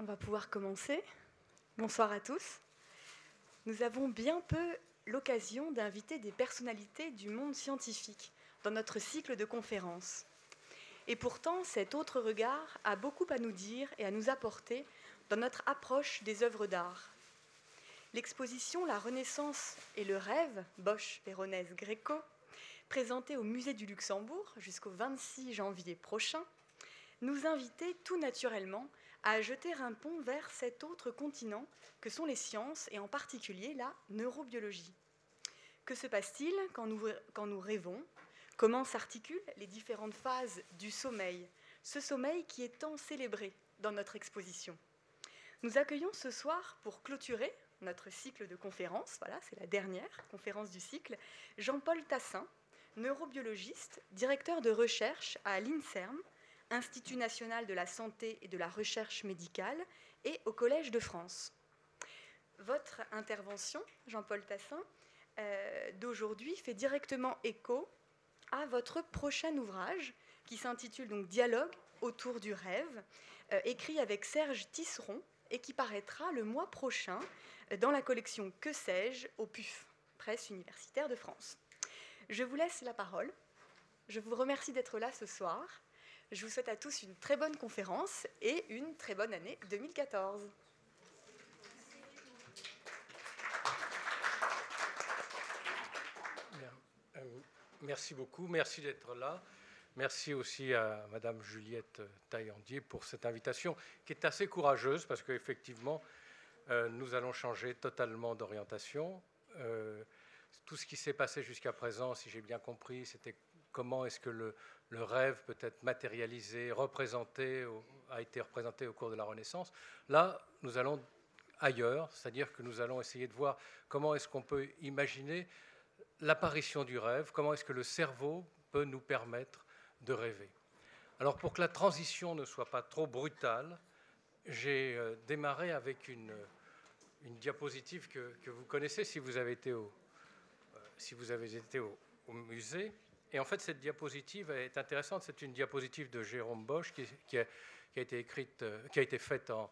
on va pouvoir commencer. Bonsoir à tous. Nous avons bien peu l'occasion d'inviter des personnalités du monde scientifique dans notre cycle de conférences. Et pourtant, cet autre regard a beaucoup à nous dire et à nous apporter dans notre approche des œuvres d'art. L'exposition La Renaissance et le rêve, Bosch, Véronèse, Gréco, présentée au Musée du Luxembourg jusqu'au 26 janvier prochain, nous invitait tout naturellement à jeter un pont vers cet autre continent que sont les sciences et en particulier la neurobiologie. Que se passe-t-il quand nous, rêvons? Comment s'articulent les différentes phases du sommeil? Ce sommeil qui est tant célébré dans notre exposition. Nous accueillons ce soir pour clôturer notre cycle de conférences, voilà, c'est la dernière conférence du cycle, Jean-Paul Tassin, neurobiologiste, directeur de recherche à l'INSERM, Institut national de la santé et de la recherche médicale, et au Collège de France. Votre intervention, Jean-Paul Tassin, euh, d'aujourd'hui fait directement écho à votre prochain ouvrage qui s'intitule donc Dialogue autour du rêve, euh, écrit avec Serge Tisseron et qui paraîtra le mois prochain dans la collection Que sais-je au PUF, Presse universitaire de France. Je vous laisse la parole. Je vous remercie d'être là ce soir. Je vous souhaite à tous une très bonne conférence et une très bonne année 2014. Euh, merci beaucoup, merci d'être là. Merci aussi à Madame Juliette Taillandier pour cette invitation qui est assez courageuse parce qu'effectivement, euh, nous allons changer totalement d'orientation. Euh, tout ce qui s'est passé jusqu'à présent, si j'ai bien compris, c'était comment est-ce que le, rêve peut être matérialisé, représenté, a été représenté au cours de la Renaissance. Là, nous allons ailleurs, c'est-à-dire que nous allons essayer de voir comment est-ce qu'on peut imaginer l'apparition du rêve, comment est-ce que le cerveau peut nous permettre de rêver. Alors pour que la transition ne soit pas trop brutale, j'ai euh, démarré avec une, diapositive que, vous connaissez si vous avez été au, euh, si vous avez été au musée. Et en fait, cette diapositive est intéressante. C'est une diapositive de Jérôme Bosch qui, a, été écrite, euh, qui a été faite en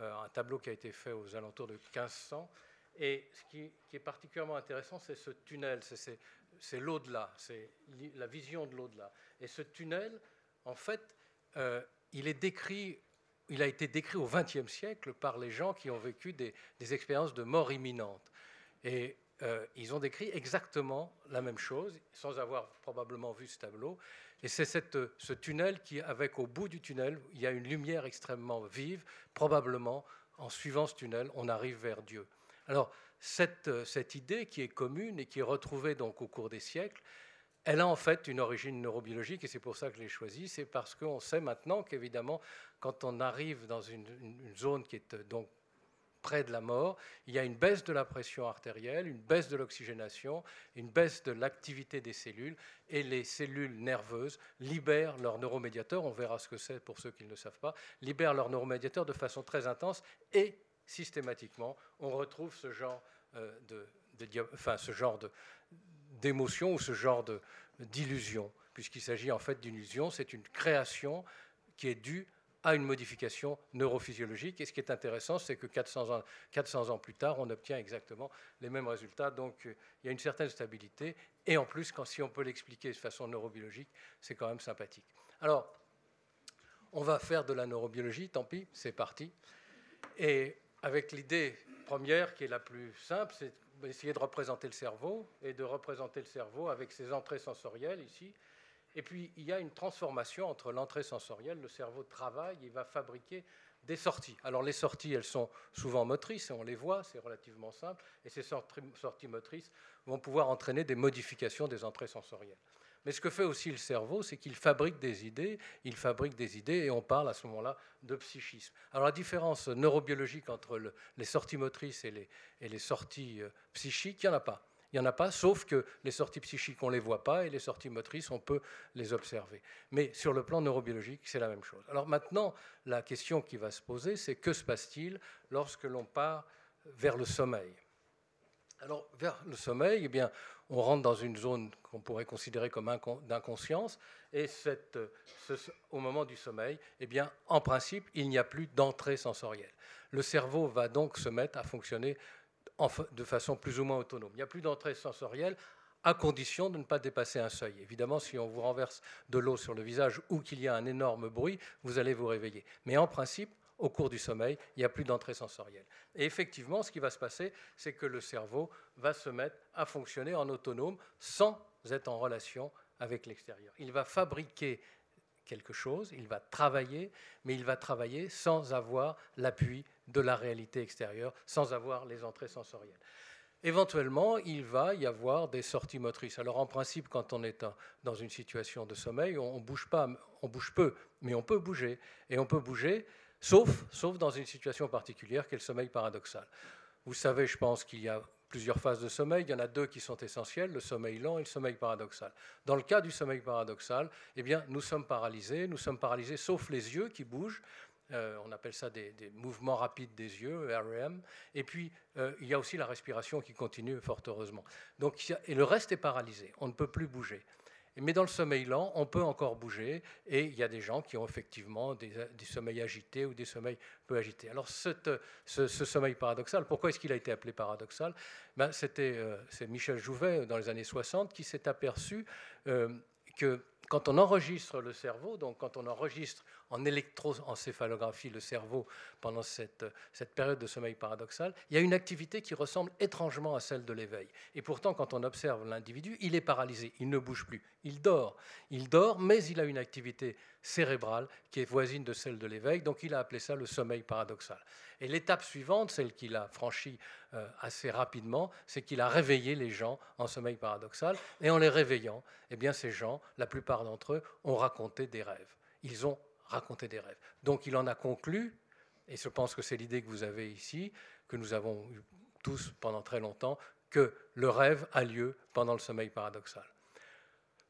euh, un tableau qui a été fait aux alentours de 1500. Et ce qui, est particulièrement intéressant, c'est ce tunnel, c'est l'au-delà, c'est la vision de l'au-delà. Et ce tunnel, en fait, euh, il a été décrit au XXe siècle par les gens qui ont vécu des, des expériences de mort imminente. Et euh, ils ont décrit exactement la même chose, sans avoir probablement vu ce tableau. Et c'est ce tunnel qui, avec au bout du tunnel, il y a une lumière extrêmement vive. Probablement, en suivant ce tunnel, on arrive vers Dieu. Alors, cette, cette idée qui est commune et qui est retrouvée donc au cours des siècles, elle a en fait une origine neurobiologique et c'est pour ça que je l'ai choisie. C'est parce qu'on sait maintenant qu'évidemment, quand on arrive dans une, une, zone qui est donc près de la mort, il y a une baisse de la pression artérielle, une baisse de l'oxygénation, une baisse de l'activité des cellules, et les cellules nerveuses libèrent leurs neuromédiateurs, on verra ce que c'est pour ceux qui ne le savent pas, libèrent leurs neuromédiateurs de façon très intense, et systématiquement, on retrouve ce genre euh, de, enfin, ce genre d'émotion ou ce genre d'illusion, puisqu'il s'agit en fait d'une illusion, c'est une création qui est due à une modification neurophysiologique. Et ce qui est intéressant, c'est que 400 ans, 400 ans plus tard, on obtient exactement les mêmes résultats. Donc il y a une certaine stabilité. Et en plus, si on peut l'expliquer de façon neurobiologique, c'est quand même sympathique. Alors, on va faire de la neurobiologie, tant pis, c'est parti. Et avec l'idée première, qui est la plus simple, c'est d'essayer de représenter le cerveau et de représenter le cerveau avec ses entrées sensorielles ici et puis, il y a une transformation entre l'entrée sensorielle, le cerveau travaille, il va fabriquer des sorties. Alors, les sorties, elles sont souvent motrices, et on les voit, c'est relativement simple, et ces sorties motrices vont pouvoir entraîner des modifications des entrées sensorielles. Mais ce que fait aussi le cerveau, c'est qu'il fabrique des idées, il fabrique des idées, et on parle à ce moment-là de psychisme. Alors la différence neurobiologique entre les sorties motrices et les, sorties euh, psychiques, il n'y en a pas. Il n'y en a pas, sauf que les sorties psychiques, on ne les voit pas, et les sorties motrices, on peut les observer. Mais sur le plan neurobiologique, c'est la même chose. Alors maintenant, la question qui va se poser, c'est que se passe-t-il lorsque l'on part vers le sommeil? Alors, vers le sommeil, eh bien, on rentre dans une zone qu'on pourrait considérer comme d'inconscience, et cette, au moment du sommeil, eh bien, en principe, il n'y a plus d'entrée sensorielle. Le cerveau va donc se mettre à fonctionner de façon plus ou moins autonome. Il n'y a plus d'entrée sensorielle à condition de ne pas dépasser un seuil. Évidemment, si on vous renverse de l'eau sur le visage ou qu'il y a un énorme bruit, vous allez vous réveiller. Mais en principe, au cours du sommeil, il n'y a plus d'entrée sensorielle. Et effectivement, ce qui va se passer, c'est que le cerveau va se mettre à fonctionner en autonome sans être en relation avec l'extérieur. Il va fabriquer quelque chose, il va travailler, mais il va travailler sans avoir l'appui de la réalité extérieure, sans avoir les entrées sensorielles. Éventuellement, il va y avoir des sorties motrices. Alors en principe, quand on est dans une situation de sommeil, on bouge pas, on bouge peu, mais on peut bouger. Et on peut bouger sauf, sauf dans une situation particulière qui est le sommeil paradoxal. Vous savez, je pense qu'il y a plusieurs phases de sommeil. Il y en a deux qui sont essentielles, le sommeil lent et le sommeil paradoxal. Dans le cas du sommeil paradoxal, eh bien, nous sommes paralysés. Nous sommes paralysés sauf les yeux qui bougent. Euh, on appelle ça des, mouvements rapides des yeux, REM. Et puis, euh, il y a aussi la respiration qui continue, fort heureusement. Donc, et le reste est paralysé. On ne peut plus bouger. Mais dans le sommeil lent, on peut encore bouger et il y a des gens qui ont effectivement des, sommeils agités ou des sommeils peu agités. Alors ce, sommeil paradoxal, pourquoi est-ce qu'il a été appelé paradoxal? Ben, C'était euh, Michel Jouvet dans les années 60 qui s'est aperçu que quand on enregistre le cerveau, donc quand on enregistre en électroencéphalographie le cerveau pendant cette, cette, période de sommeil paradoxal, il y a une activité qui ressemble étrangement à celle de l'éveil. Et pourtant, quand on observe l'individu, il est paralysé, il ne bouge plus, il dort. Il dort, mais il a une activité cérébrale qui est voisine de celle de l'éveil, donc il a appelé ça le sommeil paradoxal. Et l'étape suivante, celle qu'il a franchie euh, assez rapidement, c'est qu'il a réveillé les gens en sommeil paradoxal, et en les réveillant, eh bien ces gens, la plupart d'entre eux, ont raconté des rêves. Ils ont raconté des rêves. Donc il en a conclu, et je pense que c'est l'idée que vous avez ici, que nous avons eu tous pendant très longtemps, que le rêve a lieu pendant le sommeil paradoxal.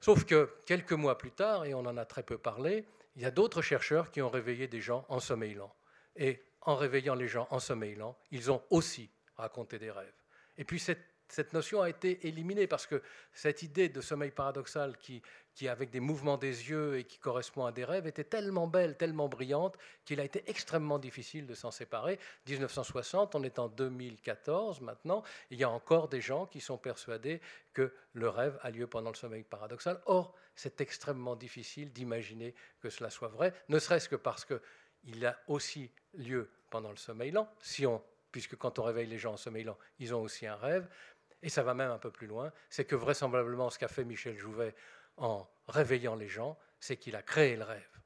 Sauf que quelques mois plus tard, et on en a très peu parlé, il y a d'autres chercheurs qui ont réveillé des gens en sommeil lent. Et en réveillant les gens en sommeil lent, ils ont aussi raconté des rêves. Et puis cette, notion a été éliminée parce que cette idée de sommeil paradoxal qui, qui, avec des mouvements des yeux et qui correspond à des rêves, était tellement belle, tellement brillante, qu'il a été extrêmement difficile de s'en séparer. 1960, on est en 2014 maintenant, il y a encore des gens qui sont persuadés que le rêve a lieu pendant le sommeil paradoxal. Or, c'est extrêmement difficile d'imaginer que cela soit vrai, ne serait-ce que parce que il a aussi lieu pendant le sommeil lent, puisque quand on réveille les gens en sommeil lent, ils ont aussi un rêve. Et ça va même un peu plus loin, c'est que vraisemblablement ce qu'a fait Michel Jouvet en réveillant les gens, c'est qu'il a créé le rêve.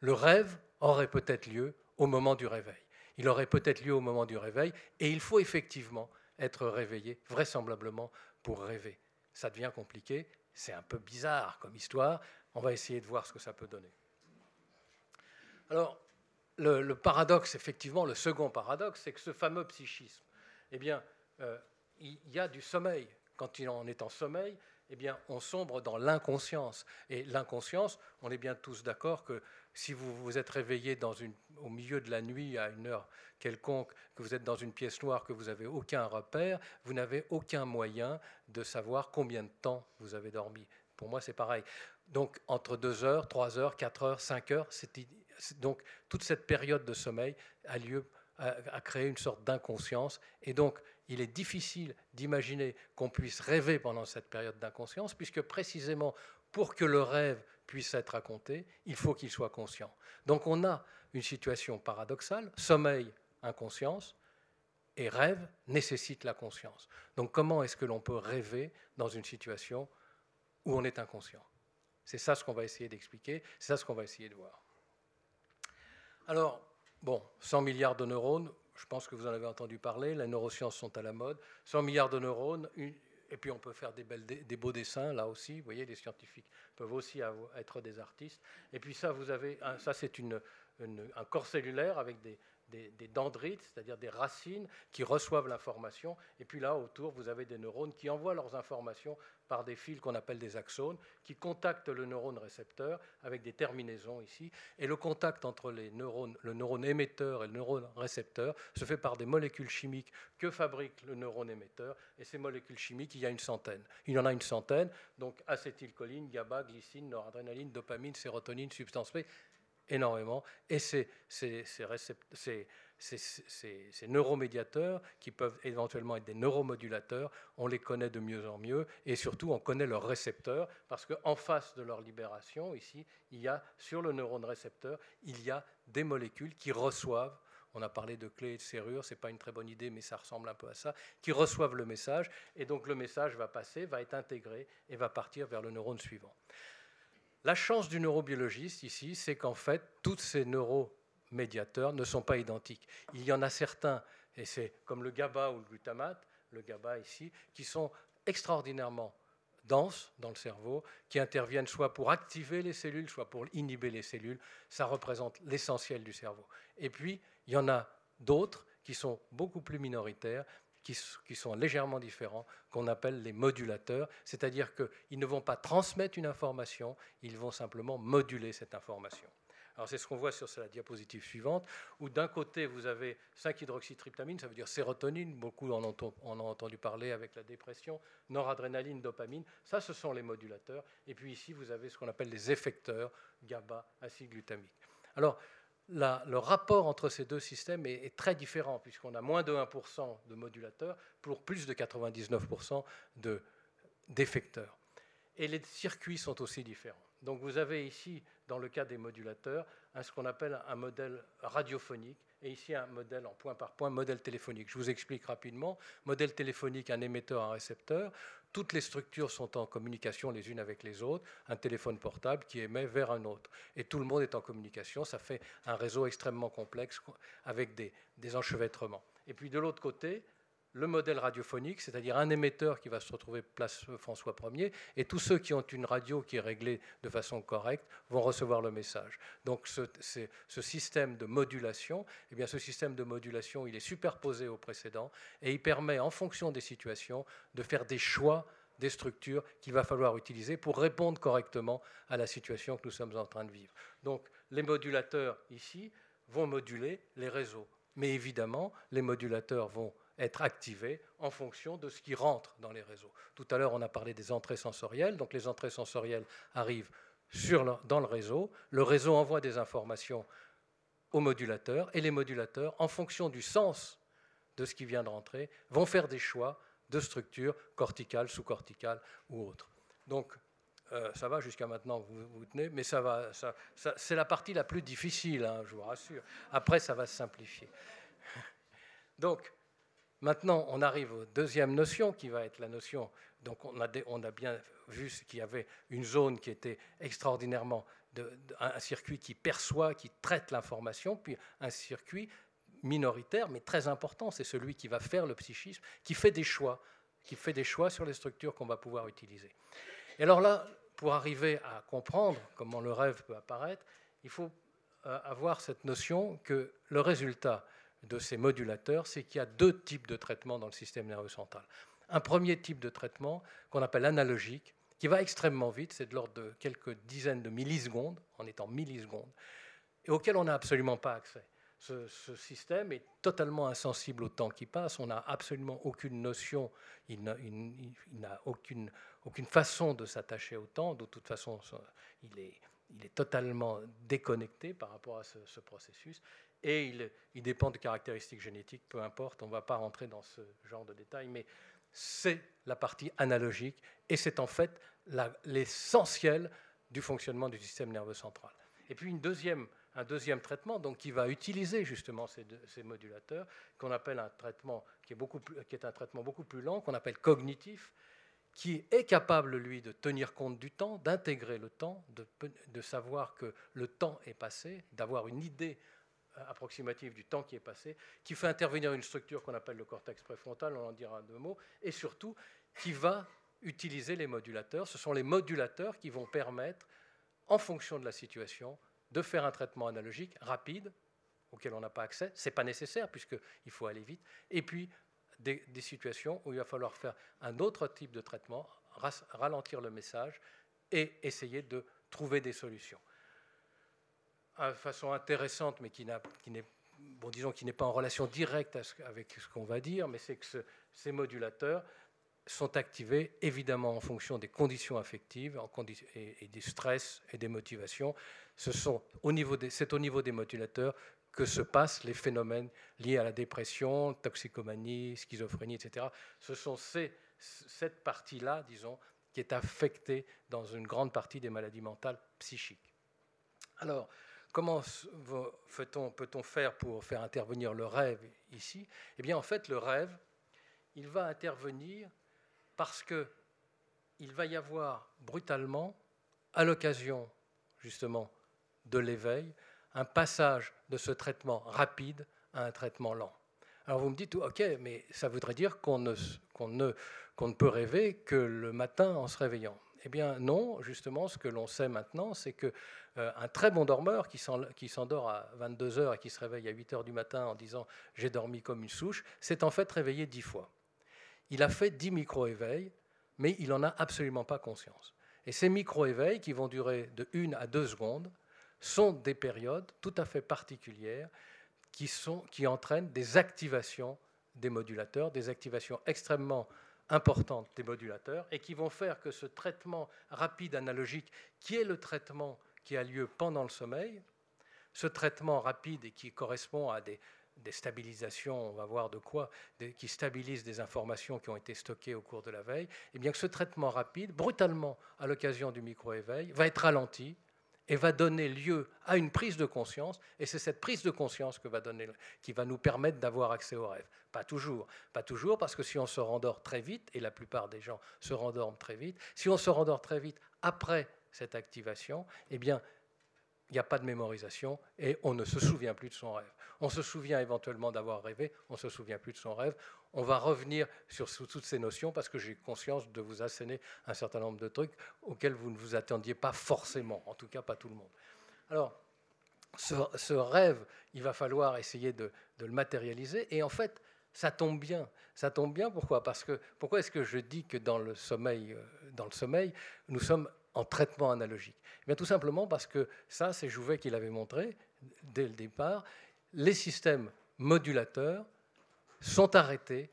Le rêve aurait peut-être lieu au moment du réveil. Il aurait peut-être lieu au moment du réveil, et il faut effectivement être réveillé, vraisemblablement, pour rêver. Ça devient compliqué, c'est un peu bizarre comme histoire, on va essayer de voir ce que ça peut donner. Alors, le, paradoxe, effectivement, le second paradoxe, c'est que ce fameux psychisme, eh bien, euh, il y a du sommeil. Quand on est en sommeil, eh bien, on sombre dans l'inconscience. Et l'inconscience, on est bien tous d'accord que si vous vous êtes réveillé au milieu de la nuit à une heure quelconque, que vous êtes dans une pièce noire, que vous n'avez aucun repère, vous n'avez aucun moyen de savoir combien de temps vous avez dormi. Pour moi, c'est pareil. Donc, entre 2 heures, 3 heures, 4 heures, 5 heures, donc toute cette période de sommeil a lieu à, une sorte d'inconscience. Et donc, il est difficile d'imaginer qu'on puisse rêver pendant cette période d'inconscience, puisque précisément pour que le rêve puisse être raconté, il faut qu'il soit conscient. Donc on a une situation paradoxale, sommeil, inconscience, et rêve nécessite la conscience. Donc comment est-ce que l'on peut rêver dans une situation où on est inconscient? C'est ça ce qu'on va essayer d'expliquer, c'est ça ce qu'on va essayer de voir. Alors, bon, 100 milliards de neurones, je pense que vous en avez entendu parler, les neurosciences sont à la mode. 100 milliards de neurones, et puis on peut faire des, beaux dessins là aussi. Vous voyez, les scientifiques peuvent aussi être des artistes. Et puis ça, vous avez, ça c'est un corps cellulaire avec des, dendrites, c'est-à-dire des racines qui reçoivent l'information. Et puis là, autour, vous avez des neurones qui envoient leurs informations par des fils qu'on appelle des axones, qui contactent le neurone récepteur avec des terminaisons ici. Et le contact entre les neurones, le neurone émetteur et le neurone récepteur se fait par des molécules chimiques que fabrique le neurone émetteur. Et ces molécules chimiques, il y a une centaine. Il y en a une centaine, donc acétylcholine, GABA, glycine, noradrénaline, dopamine, sérotonine, substance P énormément. Et ces, neuromédiateurs, qui peuvent éventuellement être des neuromodulateurs, on les connaît de mieux en mieux. Et surtout, on connaît leurs récepteurs, parce qu'en face de leur libération, ici, il y a, sur le neurone récepteur, il y a des molécules qui reçoivent on a parlé de clés et de serrures, ce n'est pas une très bonne idée, mais ça ressemble un peu à ça, qui reçoivent le message, et donc le message va passer, va être intégré et va partir vers le neurone suivant. La chance du neurobiologiste ici, c'est qu'en fait, tous ces neuromédiateurs ne sont pas identiques. Il y en a certains, et c'est comme le GABA ou le glutamate, le GABA ici, qui sont extraordinairement denses dans le cerveau, qui interviennent soit pour activer les cellules, soit pour inhiber les cellules. Ça représente l'essentiel du cerveau. Et puis, il y en a d'autres qui sont beaucoup plus minoritaires, qui, sont légèrement différents, qu'on appelle les modulateurs, c'est-à-dire qu'ils ne vont pas transmettre une information, ils vont simplement moduler cette information. Alors c'est ce qu'on voit sur la diapositive suivante, où d'un côté vous avez 5-hydroxytryptamine, ça veut dire sérotonine, beaucoup en ont, en ont entendu parler avec la dépression, noradrénaline, dopamine, ça ce sont les modulateurs, et puis ici vous avez ce qu'on appelle les effecteurs, GABA, acide glutamique. Alors le rapport entre ces deux systèmes est, très différent, puisqu'on a moins de 1% de modulateurs pour plus de 99% d'effecteurs. Et les circuits sont aussi différents. Donc vous avez ici, dans le cas des modulateurs, ce qu'on appelle un modèle radiophonique, et ici un modèle en point par point, modèle téléphonique. Je vous explique rapidement. Modèle téléphonique, un émetteur, un récepteur. Toutes les structures sont en communication les unes avec les autres. Un téléphone portable qui émet vers un autre. Et tout le monde est en communication. Ça fait un réseau extrêmement complexe avec des, des enchevêtrements. Et puis de l'autre côté, le modèle radiophonique, c'est-à-dire un émetteur qui va se retrouver place François Ier, et tous ceux qui ont une radio qui est réglée de façon correcte vont recevoir le message. Donc ce, ce système de modulation, eh bien ce système de modulation, il est superposé au précédent et il permet, en fonction des situations, de faire des choix des structures qu'il va falloir utiliser pour répondre correctement à la situation que nous sommes en train de vivre. Donc les modulateurs ici vont moduler les réseaux. Mais évidemment, les modulateurs vont être activés en fonction de ce qui rentre dans les réseaux. Tout à l'heure, on a parlé des entrées sensorielles. Donc les entrées sensorielles arrivent dans le réseau. Le réseau envoie des informations aux modulateurs et les modulateurs, en fonction du sens de ce qui vient de rentrer, vont faire des choix de structure corticale, sous-corticale ou autre. Donc euh, ça va jusqu'à maintenant, vous vous tenez, mais ça va, ça, c'est la partie la plus difficile, hein, je vous rassure. Après, ça va se simplifier. Donc, Maintenant, on arrive aux deuxième notion qui va être la notion. Donc, on a, bien vu qu'il y avait une zone qui était extraordinairement un circuit qui perçoit, qui traite l'information, puis un circuit minoritaire, mais très important, c'est celui qui va faire le psychisme, qui fait des choix, qui fait des choix sur les structures qu'on va pouvoir utiliser. Et alors là, pour arriver à comprendre comment le rêve peut apparaître, il faut euh, avoir cette notion que le résultat de ces modulateurs, c'est qu'il y a deux types de traitements dans le système nerveux central. Un premier type de traitement qu'on appelle analogique, qui va extrêmement vite, c'est de l'ordre de quelques dizaines de millisecondes, en étant millisecondes, et auquel on n'a absolument pas accès. Ce, système est totalement insensible au temps qui passe, on n'a absolument aucune notion, il n'a aucune, aucune façon de s'attacher au temps, de toute façon il est, il est totalement déconnecté par rapport à ce, ce processus, et il, dépend de caractéristiques génétiques, peu importe, on ne va pas rentrer dans ce genre de détails, mais c'est la partie analogique et c'est en fait l'essentiel du fonctionnement du système nerveux central. Et puis une deuxième, un deuxième traitement donc, qui va utiliser justement ces, ces modulateurs, qu'on appelle un traitement qui est, beaucoup plus, qui est un traitement beaucoup plus lent, qu'on appelle cognitif, qui est capable, lui, de tenir compte du temps, d'intégrer le temps, de, savoir que le temps est passé, d'avoir une idée approximative du temps qui est passé, qui fait intervenir une structure qu'on appelle le cortex préfrontal, on en dira deux mots, et surtout qui va utiliser les modulateurs. Ce sont les modulateurs qui vont permettre, en fonction de la situation, de faire un traitement analogique rapide, auxquelles on n'a pas accès. Ce n'est pas nécessaire puisqu'il faut aller vite. Et puis des, situations où il va falloir faire un autre type de traitement, ralentir le message et essayer de trouver des solutions. De façon intéressante, mais qui, n'est pas en relation directe avec ce qu'on va dire, mais c'est que ces modulateurs sont activés évidemment en fonction des conditions affectives et, des stress et des motivations. C'est au niveau des modulateurs que se passent les phénomènes liés à la dépression, toxicomanie, schizophrénie, etc. Ce sont cette partie-là, disons, qui est affectée dans une grande partie des maladies mentales psychiques. Alors, comment peut-on faire pour faire intervenir le rêve ici? Eh bien, en fait, le rêve, il va intervenir parce qu'il va y avoir brutalement, à l'occasion justement de l'éveil, un passage de ce traitement rapide à un traitement lent. Alors vous me dites, ok, mais ça voudrait dire qu'on ne, ne, ne, peut rêver que le matin en se réveillant. Eh bien non, justement, ce que l'on sait maintenant, c'est qu'un euh, très bon dormeur qui s'endort à 22 heures et qui se réveille à 8 heures du matin en disant j'ai dormi comme une souche, s'est en fait réveillé 10 fois. Il a fait 10 micro-éveils, mais il n'en a absolument pas conscience. Et ces micro-éveils, qui vont durer de 1 à 2 secondes, sont des périodes tout à fait particulières qui, sont, qui entraînent des activations des modulateurs, des activations extrêmement importantes des modulateurs, et qui vont faire que ce traitement rapide analogique, qui est le traitement qui a lieu pendant le sommeil, ce traitement rapide et qui correspond à des, des stabilisations, on va voir de quoi, qui stabilisent des informations qui ont été stockées au cours de la veille, et eh bien que ce traitement rapide, brutalement à l'occasion du micro-éveil, va être ralenti et va donner lieu à une prise de conscience, et c'est cette prise de conscience que va donner, qui va nous permettre d'avoir accès au rêve. Pas toujours, pas toujours, parce que si on se rendort très vite, et la plupart des gens se rendorment très vite, si on se rendort très vite après cette activation, eh bien, il n'y a pas de mémorisation et on ne se souvient plus de son rêve. On se souvient éventuellement d'avoir rêvé, on ne se souvient plus de son rêve. On va revenir sur toutes ces notions parce que j'ai conscience de vous asséner un certain nombre de trucs auxquels vous ne vous attendiez pas forcément, en tout cas pas tout le monde. Alors, ce, rêve, il va falloir essayer de, de, le matérialiser et en fait, ça tombe bien. Ça tombe bien pourquoi? Parce que pourquoi est-ce que je dis que dans le sommeil, euh, dans le sommeil, nous sommes en traitement analogique eh bien, Tout simplement parce que ça, c'est Jouvet qui l'avait montré dès le départ, les systèmes modulateurs sont arrêtés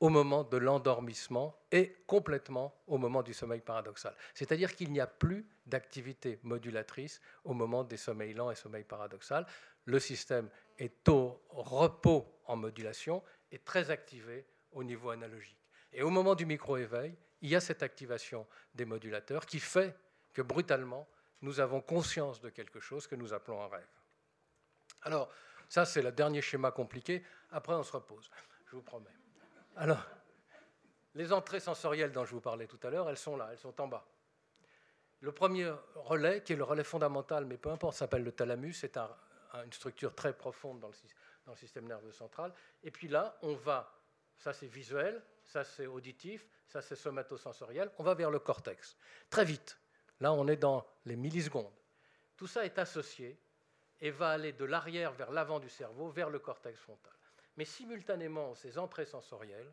au moment de l'endormissement et complètement au moment du sommeil paradoxal. C'est-à-dire qu'il n'y a plus d'activité modulatrice au moment des sommeils lents et sommeil paradoxal. Le système est au repos en modulation et très activé au niveau analogique. Et au moment du micro-éveil, il y a cette activation des modulateurs qui fait que brutalement, nous avons conscience de quelque chose que nous appelons un rêve. Alors, ça, c'est le dernier schéma compliqué. Après, on se repose, je vous promets. Alors, les entrées sensorielles dont je vous parlais tout à l'heure, elles sont là, elles sont en bas. Le premier relais, qui est le relais fondamental, mais peu importe, s'appelle le thalamus, c'est une structure très profonde dans le, système nerveux central. Et puis là, on va, ça c'est visuel, ça c'est auditif, ça c'est somatosensoriel, on va vers le cortex. Très vite. Là, on est dans les millisecondes. Tout ça est associé et va aller de l'arrière vers l'avant du cerveau, vers le cortex frontal. Mais simultanément, ces entrées sensorielles,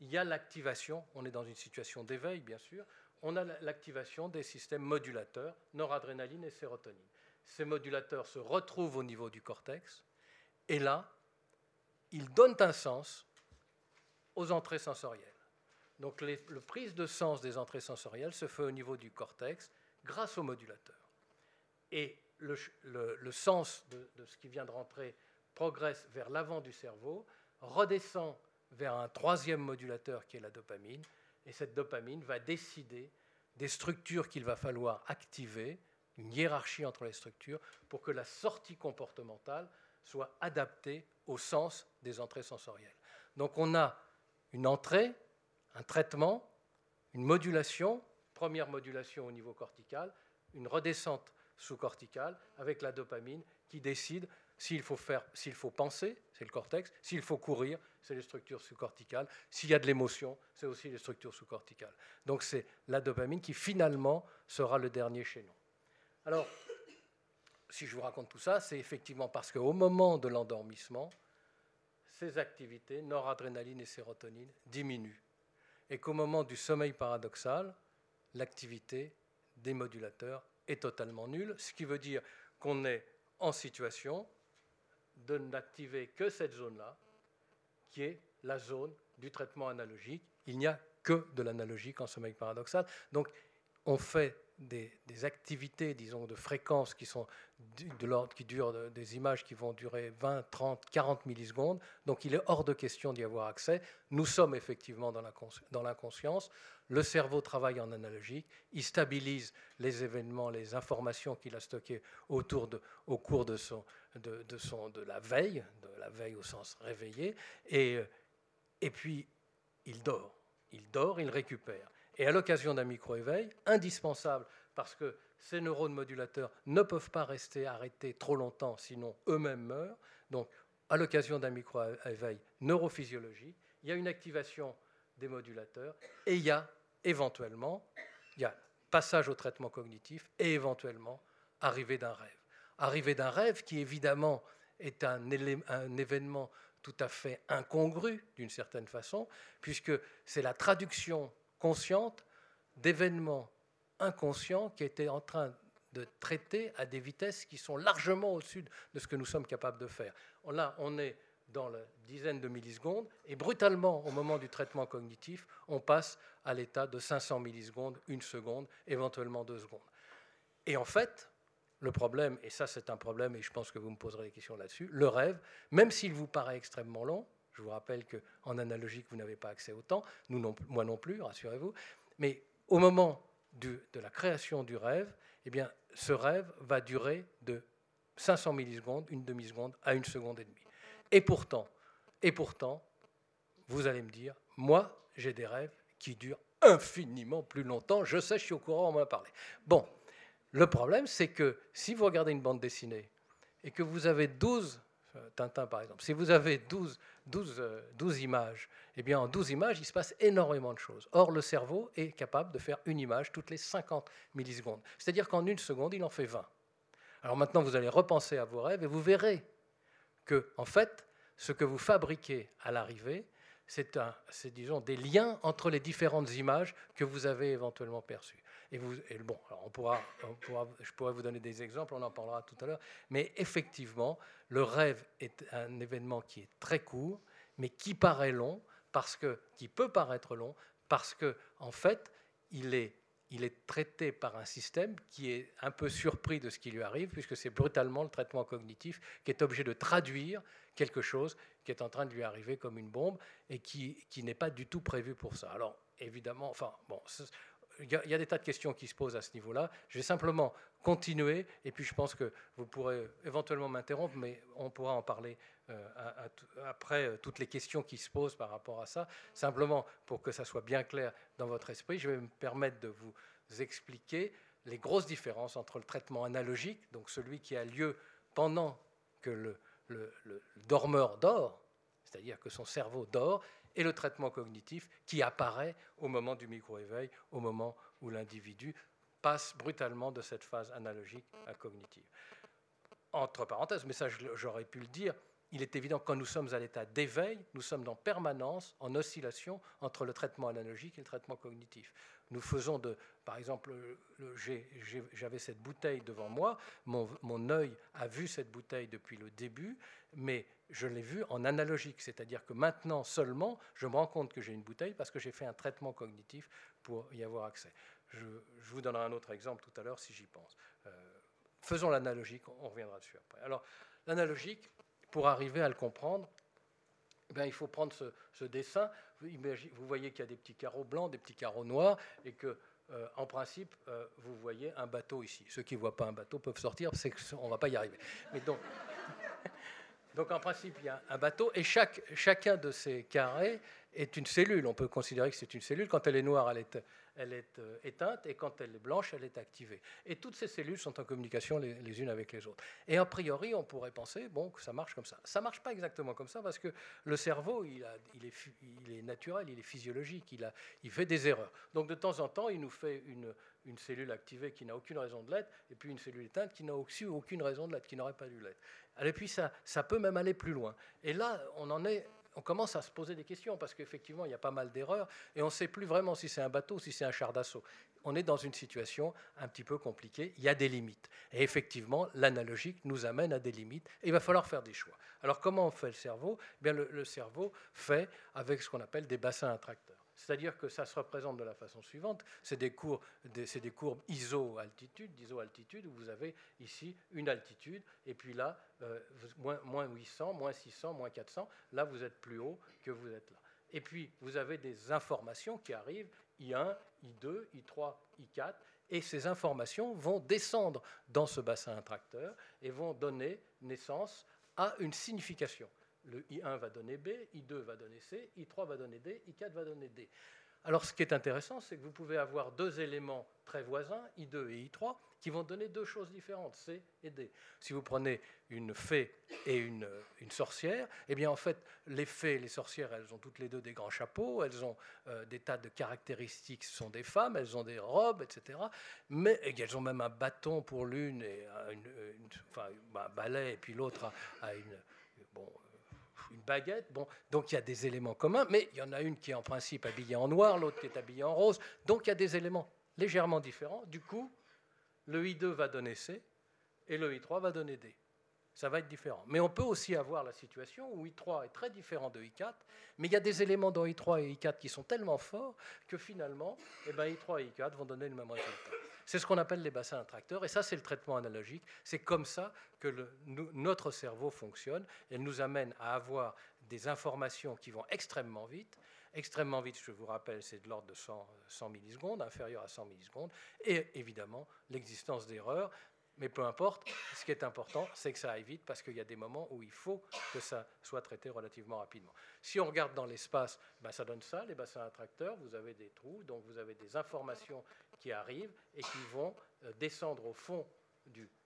il y a l'activation, on est dans une situation d'éveil bien sûr, on a l'activation des systèmes modulateurs, noradrénaline et sérotonine. Ces modulateurs se retrouvent au niveau du cortex, et là, ils donnent un sens aux entrées sensorielles. Donc le prise de sens des entrées sensorielles se fait au niveau du cortex grâce au modulateur. Et le, sens de, de, ce qui vient de rentrer progresse vers l'avant du cerveau, redescend vers un troisième modulateur qui est la dopamine, et cette dopamine va décider des structures qu'il va falloir activer, une hiérarchie entre les structures, pour que la sortie comportementale soit adaptée au sens des entrées sensorielles. Donc on a une entrée un traitement, une modulation, première modulation au niveau cortical, une redescente sous-corticale avec la dopamine qui décide s'il faut, faire, s'il faut penser, c'est le cortex, s'il faut courir, c'est les structures sous-corticales, s'il y a de l'émotion, c'est aussi les structures sous-corticales. Donc c'est la dopamine qui finalement sera le dernier chaînon. Alors, si je vous raconte tout ça, c'est effectivement parce qu'au moment de l'endormissement, ces activités, noradrénaline et sérotonine, diminuent. Et qu'au moment du sommeil paradoxal, l'activité des modulateurs est totalement nulle, ce qui veut dire qu'on est en situation de n'activer que cette zone-là, qui est la zone du traitement analogique. Il n'y a que de l'analogique en sommeil paradoxal. Donc, on fait des, activités, disons, de fréquences qui sont de l'ordre qui durent des images qui vont durer 20, 30, 40 millisecondes. Donc il est hors de question d'y avoir accès. Nous sommes effectivement dans l'inconscience. Le cerveau travaille en analogique. Il stabilise les événements, les informations qu'il a stockées autour de, au cours de, son, de, de, son, de la veille, de la veille au sens réveillé. Et, et puis il dort. Il dort, il récupère. Et à l'occasion d'un micro-éveil, indispensable parce que ces neurones modulateurs ne peuvent pas rester arrêtés trop longtemps, sinon eux-mêmes meurent. Donc, à l'occasion d'un micro-éveil neurophysiologique, il y a une activation des modulateurs et il y a éventuellement, il y a passage au traitement cognitif et éventuellement arrivée d'un rêve. Arrivée d'un rêve qui évidemment est un, un événement tout à fait incongru d'une certaine façon, puisque c'est la traduction consciente d'événements inconscients qui étaient en train de traiter à des vitesses qui sont largement au-dessus de ce que nous sommes capables de faire. Là, on est dans la dizaine de millisecondes, et brutalement, au moment du traitement cognitif, on passe à l'état de 500 millisecondes, une seconde, éventuellement deux secondes. Et en fait, le problème, et ça c'est un problème, et je pense que vous me poserez des questions là-dessus, le rêve, même s'il vous paraît extrêmement long, je vous rappelle qu'en analogique, vous n'avez pas accès au temps, moi non plus, rassurez-vous. Mais au moment de la création du rêve, eh ce rêve va durer de 500 millisecondes, une demi-seconde, à une seconde et demie. Et pourtant, et pourtant, vous allez me dire, moi, j'ai des rêves qui durent infiniment plus longtemps. Je sais, je suis au courant, on m'en a parlé. Bon, le problème, c'est que si vous regardez une bande dessinée et que vous avez 12 euh, Tintin par exemple, si vous avez 12, 12, 12, images, eh bien en 12 images, il se passe énormément de choses. Or, le cerveau est capable de faire une image toutes les 50 millisecondes. C'est-à-dire qu'en une seconde, il en fait 20. Alors maintenant, vous allez repenser à vos rêves et vous verrez que, en fait, ce que vous fabriquez à l'arrivée, c'est, des liens entre les différentes images que vous avez éventuellement perçues. Et, bon, on pourra, je pourrais vous donner des exemples, on en parlera tout à l'heure. Mais effectivement, le rêve est un événement qui est très court, mais qui paraît long, parce que, qui peut paraître long, parce que en fait, il est, il est traité par un système qui est un peu surpris de ce qui lui arrive, puisque c'est brutalement le traitement cognitif qui est obligé de traduire quelque chose qui est en train de lui arriver comme une bombe et qui, qui n'est pas du tout prévu pour ça. Alors, évidemment, enfin, bon, il y, a des tas de questions qui se posent à ce niveau-là. Je vais simplement continuer, et puis je pense que vous pourrez éventuellement m'interrompre, mais on pourra en parler euh, après euh, toutes les questions qui se posent par rapport à ça. Simplement, pour que ça soit bien clair dans votre esprit, je vais me permettre de vous expliquer les grosses différences entre le traitement analogique, donc celui qui a lieu pendant que le, le, le dormeur dort, c'est-à-dire que son cerveau dort, et le traitement cognitif qui apparaît au moment du micro-éveil, au moment où l'individu passe brutalement de cette phase analogique à cognitive. Entre parenthèses, mais ça j'aurais pu le dire, il est évident que quand nous sommes à l'état d'éveil, nous sommes en permanence en oscillation entre le traitement analogique et le traitement cognitif. Nous faisons de, par exemple, j'avais cette bouteille devant moi, mon, œil a vu cette bouteille depuis le début, mais je l'ai vue en analogique, c'est-à-dire que maintenant seulement, je me rends compte que j'ai une bouteille parce que j'ai fait un traitement cognitif pour y avoir accès. Je, vous donnerai un autre exemple tout à l'heure si j'y pense. Euh, faisons l'analogique, on reviendra dessus après. Alors, l'analogique, pour arriver à le comprendre, eh il faut prendre ce, dessin. Vous, voyez qu'il y a des petits carreaux blancs, des petits carreaux noirs, et que, euh, en principe, euh, vous voyez un bateau ici. Ceux qui ne voient pas un bateau peuvent sortir, c'est qu'on ne va pas y arriver. Donc, en principe, il y a un bateau, et chaque, chacun de ces carrés est une cellule. On peut considérer que c'est une cellule. Quand elle est noire, elle est, elle est euh, éteinte, et quand elle est blanche, elle est activée. Et toutes ces cellules sont en communication les, unes avec les autres. Et a priori, on pourrait penser bon, que ça marche comme ça. Ça ne marche pas exactement comme ça, parce que le cerveau, il, est, naturel, il est physiologique, il, fait des erreurs. Donc de temps en temps, il nous fait une, cellule activée qui n'a aucune raison de l'être, et puis une cellule éteinte qui n'a aucune raison de l'être, qui n'aurait pas dû l'être. Et puis ça peut même aller plus loin. Et là, on en est on commence à se poser des questions parce qu'effectivement, il y a pas mal d'erreurs et on ne sait plus vraiment si c'est un bateau ou si c'est un char d'assaut. On est dans une situation un petit peu compliquée, il y a des limites. Et effectivement, l'analogique nous amène à des limites et il va falloir faire des choix. Alors comment on fait le cerveau? Eh bien, le, le cerveau fait avec ce qu'on appelle des bassins attracteurs. C'est-à-dire que ça se représente de la façon suivante. C'est des, courbes, iso-altitude, d'iso-altitude, où vous avez ici une altitude, et puis là, euh, moins, 800, moins 600, moins 400. Là, vous êtes plus haut que vous êtes là. Et puis, vous avez des informations qui arrivent, I1, I2, I3, I4, et ces informations vont descendre dans ce bassin attracteur et vont donner naissance à une signification. Le I1 va donner B, I2 va donner C, I3 va donner D, I4 va donner D. Alors ce qui est intéressant, c'est que vous pouvez avoir deux éléments très voisins, I2 et I3, qui vont donner deux choses différentes, C et D. Si vous prenez une fée et une, sorcière, eh bien en fait, les fées et les sorcières, elles ont toutes les deux des grands chapeaux, elles ont euh, des tas de caractéristiques, ce sont des femmes, elles ont des robes, etc. Mais elles ont même un bâton pour l'une, et enfin, un balai, et puis l'autre a, une... Bon, une baguette. Bon, donc il y a des éléments communs, mais il y en a une qui est en principe habillée en noir, l'autre qui est habillée en rose. Donc il y a des éléments légèrement différents. Du coup, le I2 va donner C et le I3 va donner D. Ça va être différent. Mais on peut aussi avoir la situation où I3 est très différent de I4, mais il y a des éléments dans I3 et I4 qui sont tellement forts que finalement, eh ben, I3 et I4 vont donner le même résultat. C'est ce qu'on appelle les bassins attracteurs, et ça c'est le traitement analogique. C'est comme ça que notre cerveau fonctionne. Elle nous amène à avoir des informations qui vont extrêmement vite. Extrêmement vite, je vous rappelle, c'est de l'ordre de 100, 100 millisecondes, inférieur à 100 millisecondes, et évidemment l'existence d'erreurs. Mais peu importe, ce qui est important, c'est que ça aille vite parce qu'il y a des moments où il faut que ça soit traité relativement rapidement. Si on regarde dans l'espace, ben ça donne ça, les bassins attracteurs, vous avez des trous, donc vous avez des informations qui arrivent et qui vont euh, descendre au fond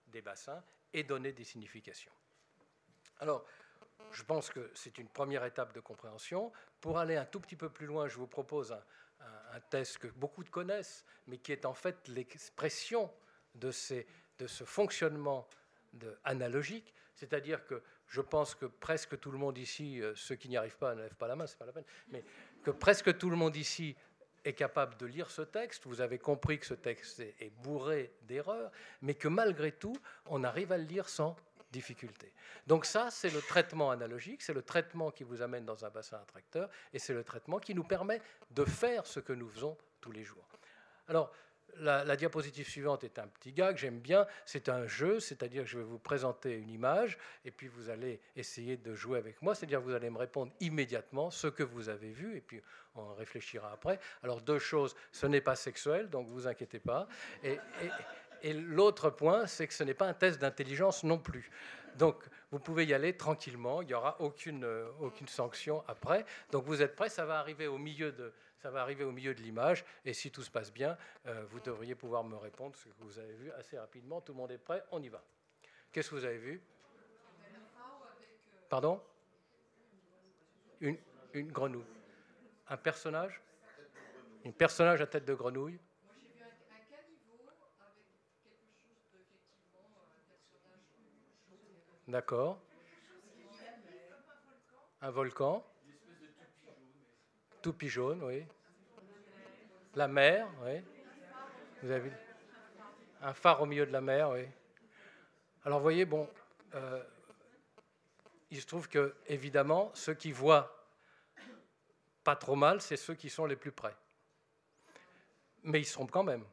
des bassins et donner des significations. Alors, je pense que c'est une première étape de compréhension. Pour aller un tout petit peu plus loin, je vous propose un, test que beaucoup connaissent, mais qui est en fait l'expression de, de ce fonctionnement analogique. C'est-à-dire que je pense que presque tout le monde ici, euh, ceux qui n'y arrivent pas ne lèvent pas la main, c'est pas la peine, mais que presque tout le monde ici est capable de lire ce texte, vous avez compris que ce texte est bourré d'erreurs, mais que malgré tout, on arrive à le lire sans difficulté. Donc ça, c'est le traitement analogique, c'est le traitement qui vous amène dans un bassin attracteur, et c'est le traitement qui nous permet de faire ce que nous faisons tous les jours. Alors, la, diapositive suivante est un petit que j'aime bien. C'est un jeu, c'est-à-dire que je vais vous présenter une image et puis vous allez essayer de jouer avec moi, c'est-à-dire que vous allez me répondre immédiatement ce que vous avez vu et puis on réfléchira après. Alors deux choses, ce n'est pas sexuel, donc vous inquiétez pas. Et, et l'autre point, c'est que ce n'est pas un test d'intelligence non plus. Donc, vous pouvez y aller tranquillement, il n'y aura aucune, euh, aucune sanction après. Donc, vous êtes prêts, ça va arriver au milieu de, ça va arriver au milieu de l'image, et si tout se passe bien, euh, vous devriez pouvoir me répondre ce que vous avez vu assez rapidement. Tout le monde est prêt, on y va. Qu'est-ce que vous avez vu? Pardon? Une, une grenouille. Un personnage? Un personnage à tête de grenouille? D'accord. Un volcan. Toupie jaune, oui. La mer, oui. Vous avez un phare au milieu de la mer, oui. Alors, vous voyez, bon, euh, il se trouve que, évidemment, ceux qui voient pas trop mal, c'est ceux qui sont les plus près. Mais ils se trompent quand même.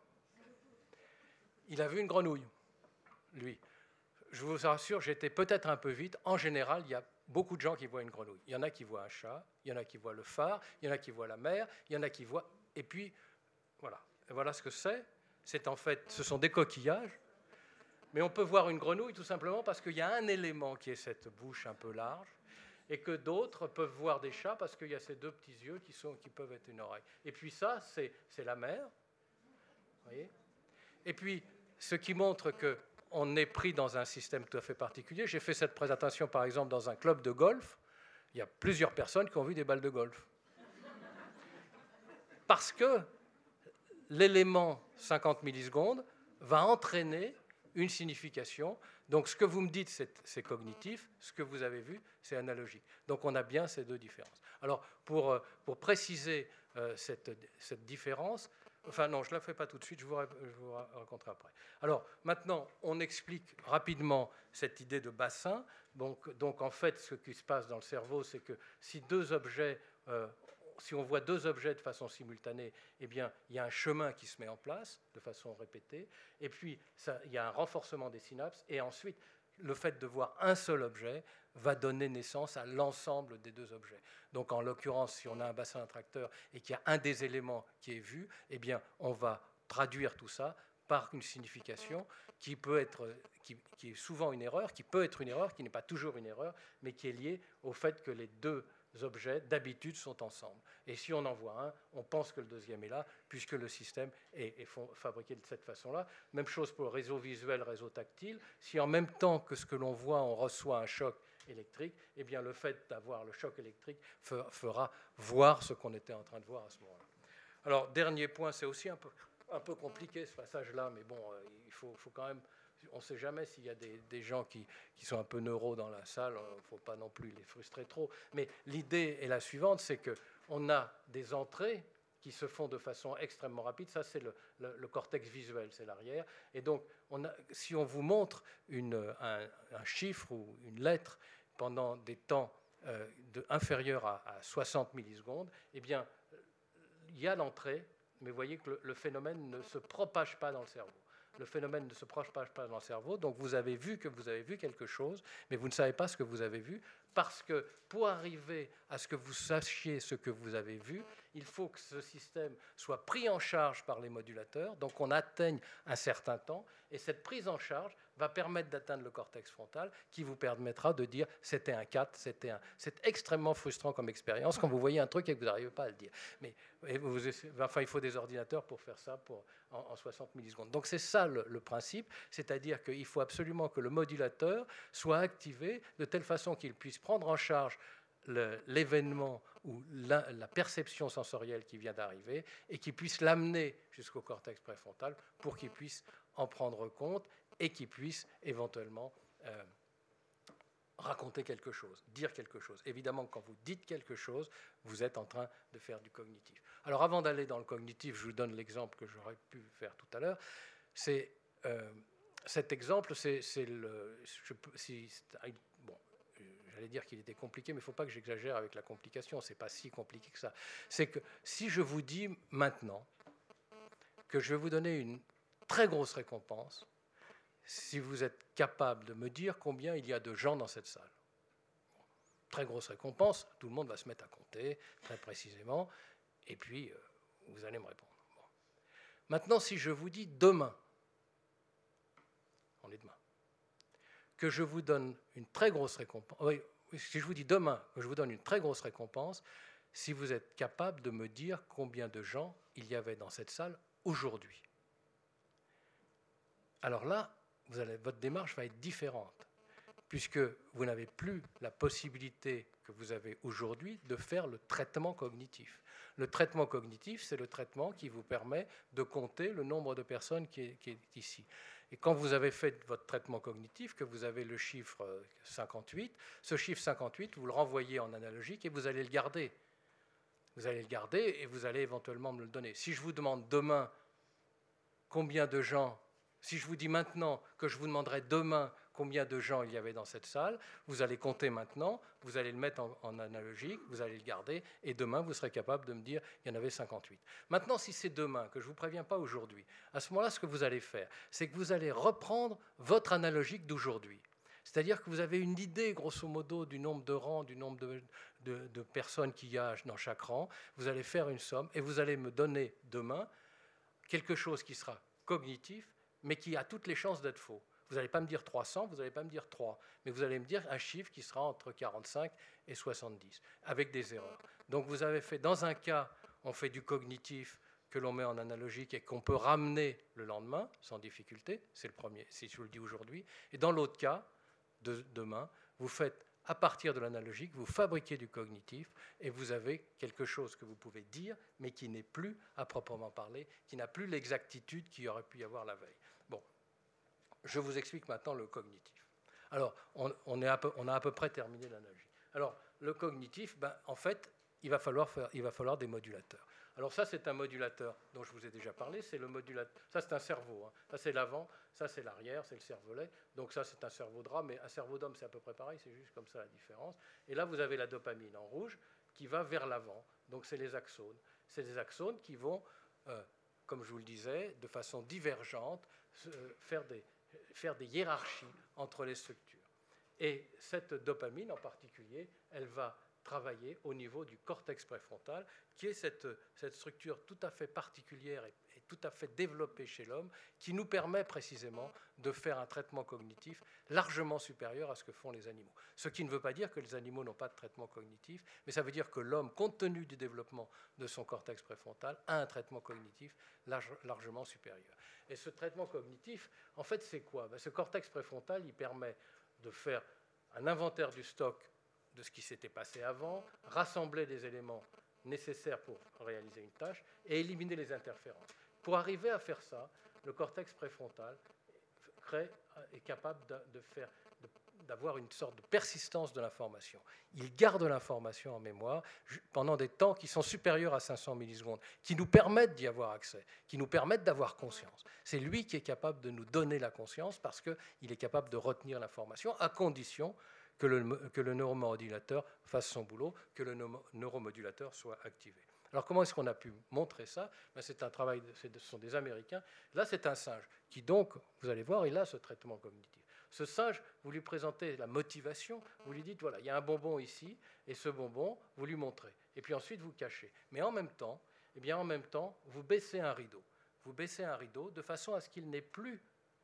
Il a vu une grenouille, lui. Je vous assure, j'étais peut-être un peu vite. En général, il y a beaucoup de gens qui voient une grenouille. Il y en a qui voient un chat, il y en a qui voient le phare, il y en a qui voient la mer, il y en a qui voient. Et puis, voilà. voilà ce que c'est. C'est en fait, ce sont des coquillages. Mais on peut voir une grenouille tout simplement parce qu'il y a un élément qui est cette bouche un peu large. et que d'autres peuvent voir des chats parce qu'il y a ces deux petits yeux qui, sont, qui peuvent être une oreille. Et puis ça, c'est la mer. Voyez? Et puis, ce qui montre qu'on est pris dans un système tout à fait particulier. J'ai fait cette présentation, par exemple, dans un club de golf. Il y a plusieurs personnes qui ont vu des balles de golf. Parce que l'élément 50 millisecondes va entraîner une signification. Donc ce que vous me dites, c'est cognitif, ce que vous avez vu, c'est analogique. Donc on a bien ces deux différences. Alors pour, euh, préciser euh, cette, différence, enfin non, je ne la fais pas tout de suite, je vous, raconterai après. Alors maintenant, on explique rapidement cette idée de bassin. Donc, donc en fait, ce qui se passe dans le cerveau, c'est que si deux objets euh, si on voit deux objets de façon simultanée, eh bien, il y a un chemin qui se met en place de façon répétée, et puis il y a un renforcement des synapses, et ensuite, le fait de voir un seul objet va donner naissance à l'ensemble des deux objets. Donc, en l'occurrence, si on a un bassin attracteur et qu'il y a un des éléments qui est vu, eh bien, on va traduire tout ça par une signification qui peut être, qui, qui est souvent une erreur, qui peut être une erreur, qui n'est pas toujours une erreur, mais qui est liée au fait que les deux objets d'habitude sont ensemble. Et si on en voit un, on pense que le deuxième est là, puisque le système est, fabriqué de cette façon-là. Même chose pour le réseau visuel, réseau tactile. Si en même temps que ce que l'on voit, on reçoit un choc électrique, eh bien le fait d'avoir le choc électrique fera voir ce qu'on était en train de voir à ce moment-là. Alors, dernier point, c'est aussi un peu, compliqué ce passage-là, mais bon, euh, il faut quand même on ne sait jamais s'il y a des, gens qui, sont un peu neuro dans la salle, il ne faut pas non plus les frustrer trop. Mais l'idée est la suivante, c'est qu'on a des entrées qui se font de façon extrêmement rapide. Ça, c'est le, cortex visuel, c'est l'arrière. Et donc, si on vous montre un, chiffre ou une lettre pendant des temps euh, inférieurs à, 60 millisecondes, eh bien, il y a l'entrée, mais vous voyez que le phénomène ne se propage pas dans le cerveau le phénomène ne se propage pas dans le cerveau. Donc vous avez vu que vous avez vu quelque chose, mais vous ne savez pas ce que vous avez vu, parce que pour arriver à ce que vous sachiez ce que vous avez vu, il faut que ce système soit pris en charge par les modulateurs, donc on atteigne un certain temps, et cette prise en charge va permettre d'atteindre le cortex frontal, qui vous permettra de dire c'était un 4, c'était un. C'est extrêmement frustrant comme expérience quand vous voyez un truc et que vous n'arrivez pas à le dire. Mais vous, enfin, il faut des ordinateurs pour faire ça en, 60 millisecondes. Donc c'est ça le principe, c'est-à-dire qu'il faut absolument que le modulateur soit activé de telle façon qu'il puisse prendre en charge l'événement ou la, perception sensorielle qui vient d'arriver et qui puisse l'amener jusqu'au cortex préfrontal pour qu'il puisse en prendre compte et qu'il puisse éventuellement euh, raconter quelque chose, dire quelque chose. Évidemment, quand vous dites quelque chose, vous êtes en train de faire du cognitif. Alors avant d'aller dans le cognitif, je vous donne l'exemple que j'aurais pu faire tout à l'heure. C'est euh, cet exemple, c'est le, J'allais dire qu'il était compliqué, mais il ne faut pas que j'exagère avec la complication. Ce n'est pas si compliqué que ça. C'est que si je vous dis maintenant que je vais vous donner une très grosse récompense, si vous êtes capable de me dire combien il y a de gens dans cette salle. Très grosse récompense, tout le monde va se mettre à compter très précisément, et puis euh, vous allez me répondre. Maintenant, si je vous dis demain, on est demain que je vous donne une très grosse récompense, si je vous dis demain que je vous donne une très grosse récompense, si vous êtes capable de me dire combien de gens il y avait dans cette salle aujourd'hui. Alors là, votre démarche va être différente, puisque vous n'avez plus la possibilité que vous avez aujourd'hui de faire le traitement cognitif. Le traitement cognitif, c'est le traitement qui vous permet de compter le nombre de personnes qui est, qui est ici. Et quand vous avez fait votre traitement cognitif, que vous avez le chiffre 58, ce chiffre 58, vous le renvoyez en analogique et vous allez le garder. Vous allez le garder et vous allez éventuellement me le donner. Si je vous demande demain combien de gens, si je vous dis maintenant que je vous demanderai demain combien de gens il y avait dans cette salle. Vous allez compter maintenant, vous allez le mettre en, analogique, vous allez le garder, et demain, vous serez capable de me dire il y en avait 58. Maintenant, si c'est demain, que je ne vous préviens pas aujourd'hui, à ce moment-là, ce que vous allez faire, c'est que vous allez reprendre votre analogique d'aujourd'hui. C'est-à-dire que vous avez une idée, grosso modo, du nombre de rangs, du nombre de, de personnes qu'il y a dans chaque rang. Vous allez faire une somme et vous allez me donner demain quelque chose qui sera cognitif, mais qui a toutes les chances d'être faux. Vous n'allez pas me dire 300, vous n'allez pas me dire 3, mais vous allez me dire un chiffre qui sera entre 45 et 70, avec des erreurs. Donc vous avez fait, dans un cas, on fait du cognitif que l'on met en analogique et qu'on peut ramener le lendemain sans difficulté, c'est le premier, si je vous le dis aujourd'hui, et dans l'autre cas, de demain, vous faites à partir de l'analogique, vous fabriquez du cognitif et vous avez quelque chose que vous pouvez dire, mais qui n'est plus à proprement parler, qui n'a plus l'exactitude qu'il aurait pu y avoir la veille. Je vous explique maintenant le cognitif. Alors, on, a à peu près terminé l'analogie. Alors, le cognitif, ben, en fait, il va, falloir faire, il va falloir des modulateurs. Alors ça, c'est un modulateur dont je vous ai déjà parlé. C'est le modulateur. Ça, c'est un cerveau. Hein. Ça, c'est l'avant. Ça, c'est l'arrière. C'est le cervelet. Donc ça, c'est un cerveau de mais un cerveau d'homme, c'est à peu près pareil. C'est juste comme ça la différence. Et là, vous avez la dopamine en rouge qui va vers l'avant. Donc c'est les axones. C'est des axones qui vont, euh, comme je vous le disais, de façon divergente, faire des, faire des hiérarchies entre les structures. Et cette dopamine en particulier, elle va travailler au niveau du cortex préfrontal, qui est cette, cette structure tout à fait particulière et, tout à fait développée chez l'homme, qui nous permet précisément de faire un traitement cognitif largement supérieur à ce que font les animaux. Ce qui ne veut pas dire que les animaux n'ont pas de traitement cognitif, mais ça veut dire que l'homme, compte tenu du développement de son cortex préfrontal, a un traitement cognitif largement supérieur. Et ce traitement cognitif, en fait, c'est quoi? Ben, Ce cortex préfrontal, il permet de faire un inventaire du stock de ce qui s'était passé avant, rassembler des éléments nécessaires pour réaliser une tâche et éliminer les interférences. Pour arriver à faire ça, le cortex préfrontal est capable d'avoir une sorte de persistance de l'information. Il garde l'information en mémoire pendant des temps qui sont supérieurs à 500 millisecondes, qui nous permettent d'y avoir accès, qui nous permettent d'avoir conscience. C'est lui qui est capable de nous donner la conscience parce qu'il est capable de retenir l'information à condition que le, que le neuromodulateur fasse son boulot, que le neuromodulateur soit activé. Alors comment est-ce qu'on a pu montrer ça? Ben, C'est un travail, ce sont des Américains. Là, c'est un singe qui donc, vous allez voir, il a ce traitement cognitif. Ce singe, vous lui présentez la motivation, vous lui dites, voilà, il y a un bonbon ici, et ce bonbon, vous lui montrez. Et puis ensuite, vous cachez. Mais en même temps, eh bien, en même temps, vous baissez un rideau. Vous baissez un rideau de façon à ce qu'il n'ait plus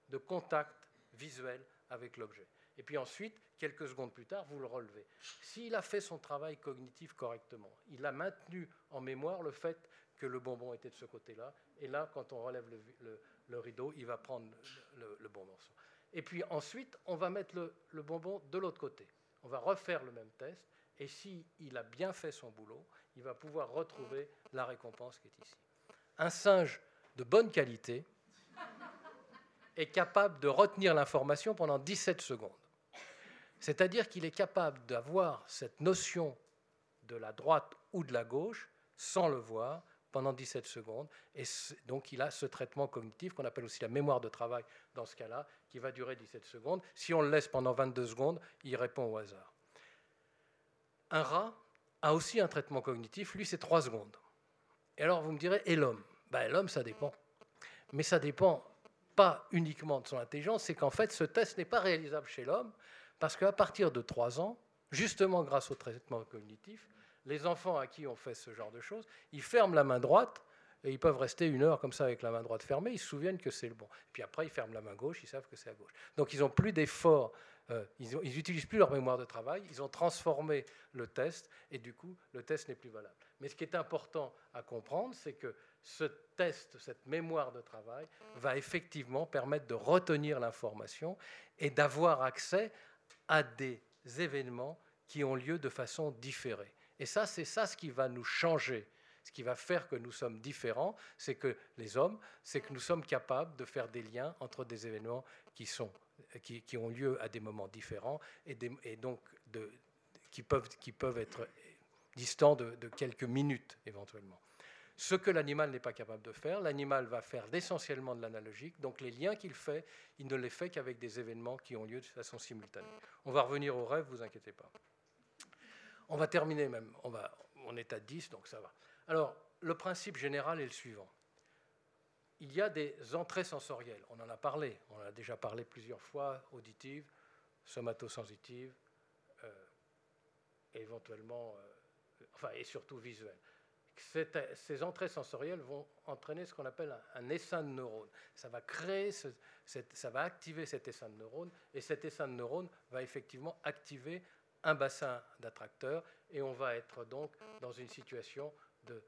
de contact visuel avec l'objet. Et puis ensuite, quelques secondes plus tard, vous le relevez. S'il a fait son travail cognitif correctement, il a maintenu en mémoire le fait que le bonbon était de ce côté-là, et là, quand on relève le, rideau, il va prendre le bon morceau. Et puis ensuite, on va mettre le, bonbon de l'autre côté. On va refaire le même test. Et s'il a bien fait son boulot, il va pouvoir retrouver la récompense qui est ici. Un singe de bonne qualité est capable de retenir l'information pendant 17 secondes. C'est-à-dire qu'il est capable d'avoir cette notion de la droite ou de la gauche sans le voir pendant 17 secondes. Et donc il a ce traitement cognitif qu'on appelle aussi la mémoire de travail dans ce cas-là, qui va durer 17 secondes. Si on le laisse pendant 22 secondes, il répond au hasard. Un rat a aussi un traitement cognitif, lui c'est 3 secondes. Et alors vous me direz, et l'homme? Ben, L'homme, ça dépend. Mais ça dépend pas uniquement de son intelligence, c'est qu'en fait ce test n'est pas réalisable chez l'homme, parce qu'à partir de 3 ans, justement grâce au traitement cognitif, les enfants à qui on fait ce genre de choses, ils ferment la main droite et ils peuvent rester une heure comme ça avec la main droite fermée, ils se souviennent que c'est le bon. Et puis après, ils ferment la main gauche, ils savent que c'est à gauche. Donc ils n'ont plus d'efforts, euh, ils n'utilisent plus leur mémoire de travail, ils ont transformé le test et du coup, le test n'est plus valable. Mais ce qui est important à comprendre, c'est que ce test, cette mémoire de travail, va effectivement permettre de retenir l'information et d'avoir accès à des événements qui ont lieu de façon différée. Et ça, c'est ça ce qui va nous changer. Ce qui va faire que nous sommes différents, c'est que les hommes, c'est que nous sommes capables de faire des liens entre des événements qui, sont, qui, qui ont lieu à des moments différents et, donc de, qui, peuvent, qui peuvent être distants de quelques minutes éventuellement. Ce que l'animal n'est pas capable de faire, l'animal va faire essentiellement de l'analogique, donc les liens qu'il fait, il ne les fait qu'avec des événements qui ont lieu de façon simultanée. On va revenir au rêve, vous inquiétez pas. On va terminer même, on, va, on est à 10, donc ça va. Alors, le principe général est le suivant. Il y a des entrées sensorielles, on en a parlé, on en a déjà parlé plusieurs fois, auditives, somatosensitives, euh, éventuellement, euh, enfin, et surtout visuelles. Ces entrées sensorielles vont entraîner ce qu'on appelle un, essaim de neurones. Ça va créer, ça va activer cet essaim de neurones, et cet essaim de neurones va effectivement activer un bassin d'attracteurs, et on va être donc dans une situation de,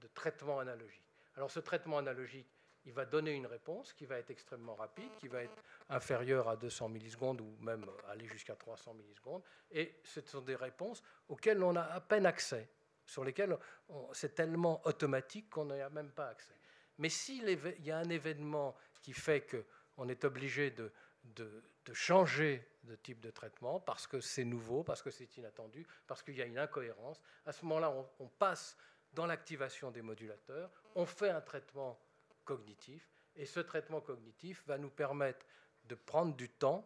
de traitement analogique. Alors ce traitement analogique, il va donner une réponse qui va être extrêmement rapide, qui va être inférieure à 200 millisecondes ou même aller jusqu'à 300 millisecondes. Et ce sont des réponses auxquelles on a à peine accès sur lesquels c'est tellement automatique qu'on n'y a même pas accès. Mais s'il y a un événement qui fait qu'on est obligé de, changer de type de traitement parce que c'est nouveau, parce que c'est inattendu, parce qu'il y a une incohérence, à ce moment-là, on passe dans l'activation des modulateurs, on fait un traitement cognitif, et ce traitement cognitif va nous permettre de prendre du temps,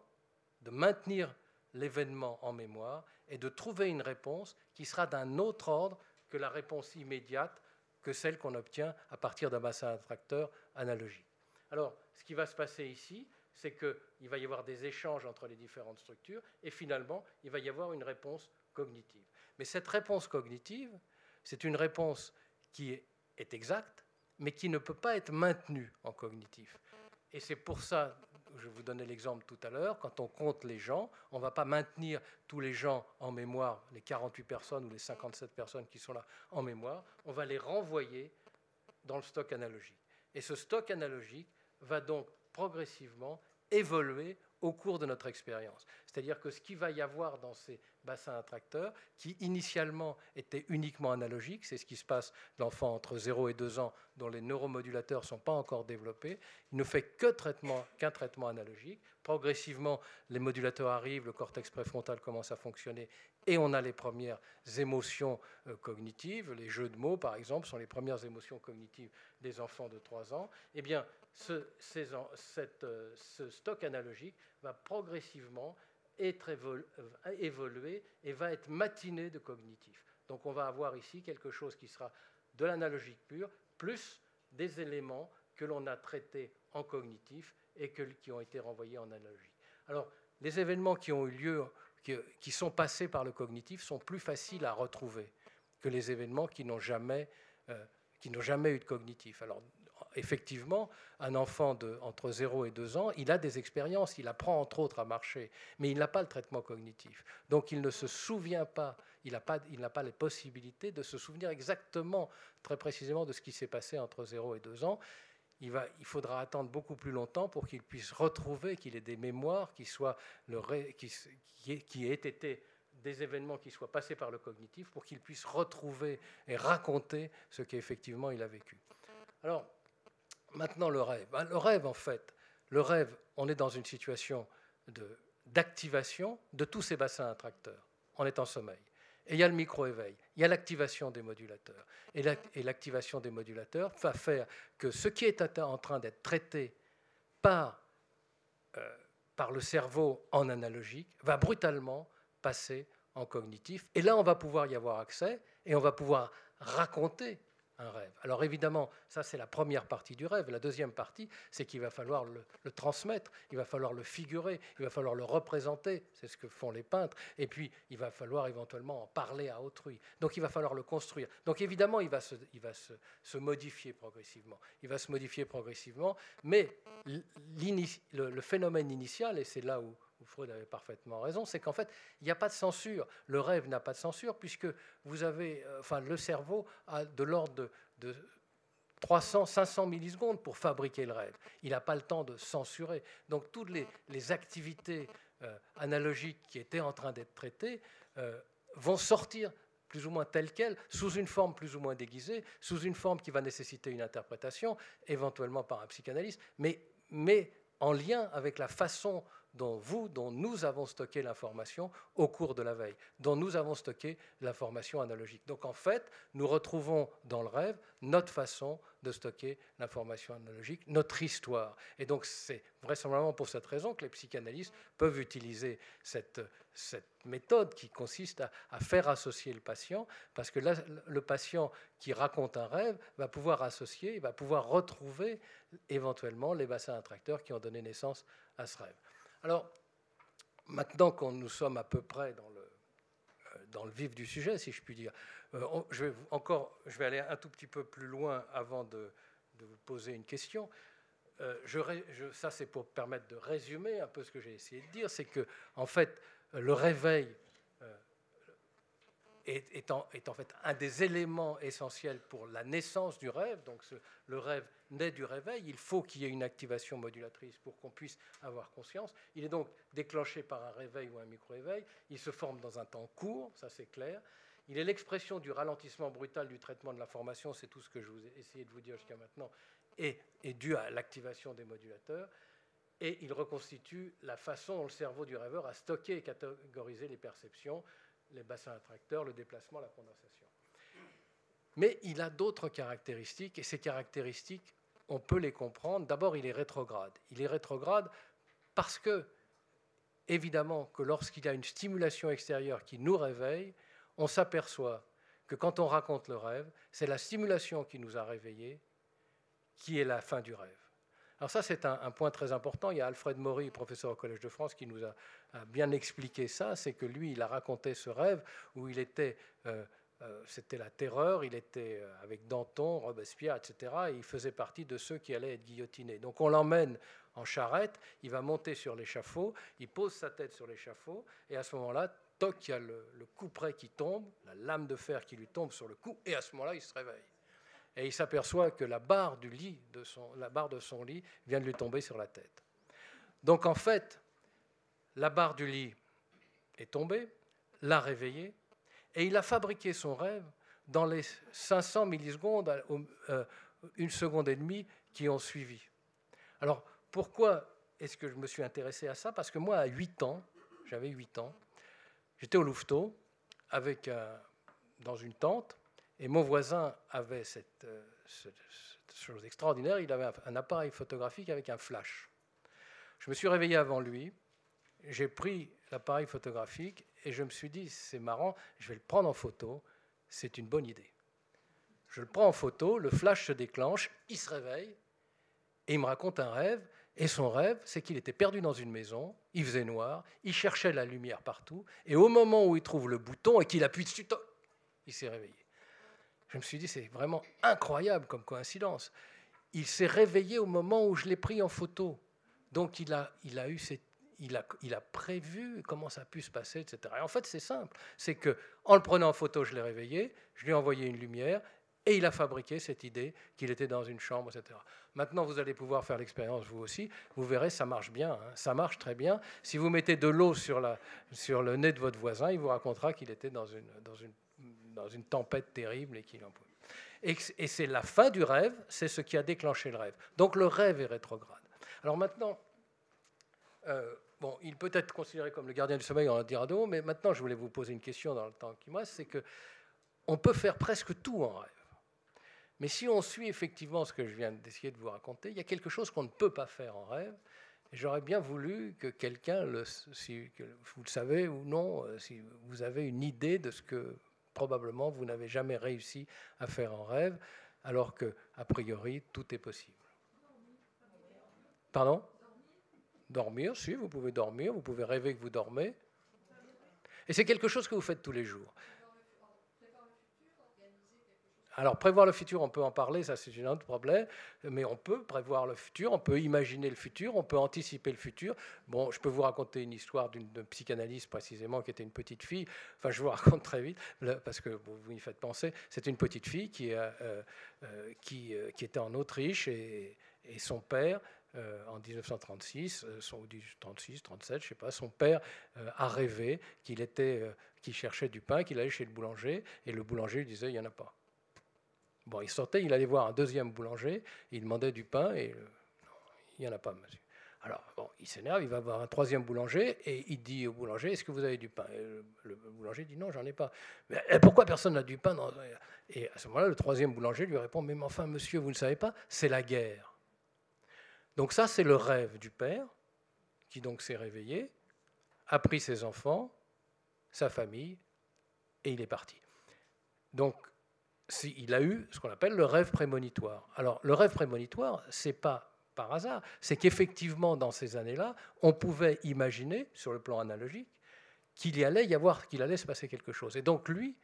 de maintenir l'événement en mémoire et de trouver une réponse qui sera d'un autre ordre que la réponse immédiate que celle qu'on obtient à partir d'un bassin attracteur analogique. Alors, ce qui va se passer ici, c'est qu'il va y avoir des échanges entre les différentes structures et finalement, il va y avoir une réponse cognitive. Mais cette réponse cognitive, c'est une réponse qui est exacte, mais qui ne peut pas être maintenue en cognitif. Et c'est pour ça, je vous donnais l'exemple tout à l'heure, quand on compte les gens, on ne va pas maintenir tous les gens en mémoire, les 48 personnes ou les 57 personnes qui sont là en mémoire, on va les renvoyer dans le stock analogique. Et ce stock analogique va donc progressivement évoluer au cours de notre expérience. C'est-à-dire que ce qu'il va y avoir dans ces bassins attracteurs, qui initialement étaient uniquement analogiques, c'est ce qui se passe l'enfant entre 0 et 2 ans dont les neuromodulateurs ne sont pas encore développés, il ne fait que traitement, qu'un traitement analogique. Progressivement, les modulateurs arrivent, le cortex préfrontal commence à fonctionner et on a les premières émotions euh, cognitives. Les jeux de mots, par exemple, sont les premières émotions cognitives des enfants de 3 ans. Eh bien, ce, euh, ce stock analogique va progressivement être évolué et va être matiné de cognitif. Donc on va avoir ici quelque chose qui sera de l'analogique pure, plus des éléments que l'on a traités en cognitif et qui ont été renvoyés en analogie. Alors, les événements qui ont eu lieu, qui, sont passés par le cognitif, sont plus faciles à retrouver que les événements qui n'ont jamais, euh, jamais eu de cognitif. Alors, effectivement, un enfant de, entre 0 et 2 ans, il a des expériences, il apprend entre autres à marcher, mais il n'a pas le traitement cognitif. Donc il ne se souvient pas, il n'a pas, pas les possibilités de se souvenir exactement, très précisément, de ce qui s'est passé entre 0 et 2 ans. Il, va, il, faudra attendre beaucoup plus longtemps pour qu'il puisse retrouver, qu'il ait des mémoires qui, soient le qui, qui aient été des événements qui soient passés par le cognitif pour qu'il puisse retrouver et raconter ce qu'effectivement il a vécu. Alors, Maintenant, le rêve. Ben, le rêve, en fait, le rêve, on est dans une situation d'activation de, tous ces bassins attracteurs. On est en sommeil. Et il y a le micro-éveil, il y a l'activation des modulateurs. Et l'activation des modulateurs va faire que ce qui est en train d'être traité par, euh, par le cerveau en analogique va brutalement passer en cognitif. Et là, on va pouvoir y avoir accès et on va pouvoir raconter rêve. Alors évidemment, ça c'est la première partie du rêve. La deuxième partie, c'est qu'il va falloir le, transmettre, il va falloir le figurer, il va falloir le représenter, c'est ce que font les peintres, et puis il va falloir éventuellement en parler à autrui. Donc il va falloir le construire. Donc évidemment, il va se, modifier progressivement. Il va se modifier progressivement, mais le, le phénomène initial, et c'est là où Freud avait parfaitement raison, c'est qu'en fait, il n'y a pas de censure. Le rêve n'a pas de censure puisque vous avez, euh, enfin, le cerveau a de l'ordre de, 300, 500 millisecondes pour fabriquer le rêve. Il n'a pas le temps de censurer. Donc toutes les, activités euh, analogiques qui étaient en train d'être traitées euh, vont sortir plus ou moins telles quelles, sous une forme plus ou moins déguisée, sous une forme qui va nécessiter une interprétation, éventuellement par un psychanalyste, mais, mais en lien avec la façon dont vous, dont nous avons stocké l'information au cours de la veille, dont nous avons stocké l'information analogique. Donc en fait, nous retrouvons dans le rêve notre façon de stocker l'information analogique, notre histoire. Et donc c'est vraisemblablement pour cette raison que les psychanalystes peuvent utiliser cette, méthode qui consiste à, à, faire associer le patient, parce que le patient qui raconte un rêve va pouvoir associer, va pouvoir retrouver éventuellement les bassins attracteurs qui ont donné naissance à ce rêve. Alors, maintenant qu'on nous sommes à peu près dans le, euh, dans le vif du sujet, si je puis dire. Euh, je, vais encore, je vais aller un tout petit peu plus loin avant de, vous poser une question. Euh, ça, c'est pour permettre de résumer un peu ce que j'ai essayé de dire. C'est que, en fait, le réveil est, en, fait un des éléments essentiels pour la naissance du rêve. Donc le rêve naît du réveil. Il faut qu'il y ait une activation modulatrice pour qu'on puisse avoir conscience. Il est donc déclenché par un réveil ou un micro-réveil. Il se forme dans un temps court, ça c'est clair. Il est l'expression du ralentissement brutal du traitement de l'information, c'est tout ce que je vous ai essayé de vous dire jusqu'à maintenant, et est dû à l'activation des modulateurs. Et il reconstitue la façon dont le cerveau du rêveur a stocké et catégorisé les perceptions les bassins attracteurs, le déplacement, la condensation. Mais il a d'autres caractéristiques, et ces caractéristiques, on peut les comprendre. D'abord, il est rétrograde. Il est rétrograde parce que, évidemment, que lorsqu'il y a une stimulation extérieure qui nous réveille, on s'aperçoit que quand on raconte le rêve, c'est la stimulation qui nous a réveillés qui est la fin du rêve. Alors ça, c'est un, point très important. Il y a Alfred Maury, professeur au Collège de France, qui nous a, bien expliqué ça. C'est que lui, il a raconté ce rêve où il était... Euh, euh, c'était la terreur, il était euh, avec Danton, Robespierre, etc. Et il faisait partie de ceux qui allaient être guillotinés. Donc on l'emmène en charrette, il va monter sur l'échafaud, il pose sa tête sur l'échafaud, et à ce moment-là, toc, il y a le, le coup près qui tombe, la lame de fer qui lui tombe sur le cou, et à ce moment-là, il se réveille et il s'aperçoit que la barre, du lit de son, la barre de son lit vient de lui tomber sur la tête. Donc en fait, la barre du lit est tombée, l'a réveillé, et il a fabriqué son rêve dans les 500 millisecondes, euh, une seconde et demie qui ont suivi. Alors pourquoi est-ce que je me suis intéressé à ça? Parce que moi, à 8 ans, j'avais 8 ans, j'étais au Louveteau, avec dans une tente, et mon voisin avait cette, euh, chose extraordinaire, il avait un appareil photographique avec un flash. Je me suis réveillé avant lui, j'ai pris l'appareil photographique et je me suis dit, c'est marrant, je vais le prendre en photo, c'est une bonne idée. Je le prends en photo, le flash se déclenche, il se réveille et il me raconte un rêve. Et son rêve, c'est qu'il était perdu dans une maison, il faisait noir, il cherchait la lumière partout, et au moment où il trouve le bouton et qu'il appuie dessus, il s'est réveillé. Je me suis dit, c'est vraiment incroyable comme coïncidence. Il s'est réveillé au moment où je l'ai pris en photo. Donc il a, il a eu il a, il a, prévu comment ça a pu se passer, etc. Et en fait, c'est simple. C'est que en le prenant en photo, je l'ai réveillé, je lui ai envoyé une lumière, et il a fabriqué cette idée qu'il était dans une chambre, etc. Maintenant, vous allez pouvoir faire l'expérience vous aussi. Vous verrez, ça marche bien. Hein. Ça marche très bien. Si vous mettez de l'eau sur, sur le nez de votre voisin, il vous racontera qu'il était dans une, dans une dans une tempête terrible et qu'il en Et, c'est la fin du rêve, c'est ce qui a déclenché le rêve. Donc le rêve est rétrograde. Alors maintenant, euh, bon, il peut être considéré comme le gardien du sommeil, on en dira d'autres, mais maintenant je voulais vous poser une question dans le temps qui me reste, c'est que on peut faire presque tout en rêve. Mais si on suit effectivement ce que je viens d'essayer de vous raconter, il y a quelque chose qu'on ne peut pas faire en rêve. J'aurais bien voulu que quelqu'un, si vous le savez ou non, euh, si vous avez une idée de ce que probablement vous n'avez jamais réussi à faire en rêve, alors que, a priori, tout est possible. Pardon? Dormir, si, vous pouvez dormir, vous pouvez rêver que vous dormez. Et c'est quelque chose que vous faites tous les jours. Alors prévoir le futur, on peut en parler, ça c'est un autre problème, mais on peut prévoir le futur, on peut imaginer le futur, on peut anticiper le futur. Bon, je peux vous raconter une histoire d'une psychanalyste précisément qui était une petite fille, enfin je vous raconte très vite, parce que vous, vous y faites penser, c'est une petite fille qui, euh, euh, euh, était en Autriche et, son père en 1936, son, 36, 37, je sais pas, son père a rêvé qu'il était, qu'il cherchait du pain, qu'il allait chez le boulanger, et le boulanger lui disait il n'y en a pas. Bon, il sortait, il allait voir un deuxième boulanger, il demandait du pain et euh, il n'y en a pas, monsieur. Alors, bon, il s'énerve, il va voir un troisième boulanger et il dit au boulanger Est-ce que vous avez du pain? Le, boulanger dit Non, j'en ai pas. Mais pourquoi personne n'a du pain Et à ce moment-là, le troisième boulanger lui répond Mais enfin, monsieur, vous ne savez pas, c'est la guerre. Donc, ça, c'est le rêve du père qui donc s'est réveillé, a pris ses enfants, sa famille et il est parti. Donc, il a eu ce qu'on appelle le rêve prémonitoire. Alors, le rêve prémonitoire, c'est pas par hasard, c'est qu'effectivement, dans ces années-là, on pouvait imaginer, sur le plan analogique, qu'il y allait y avoir, qu'il allait se passer quelque chose. Et donc lui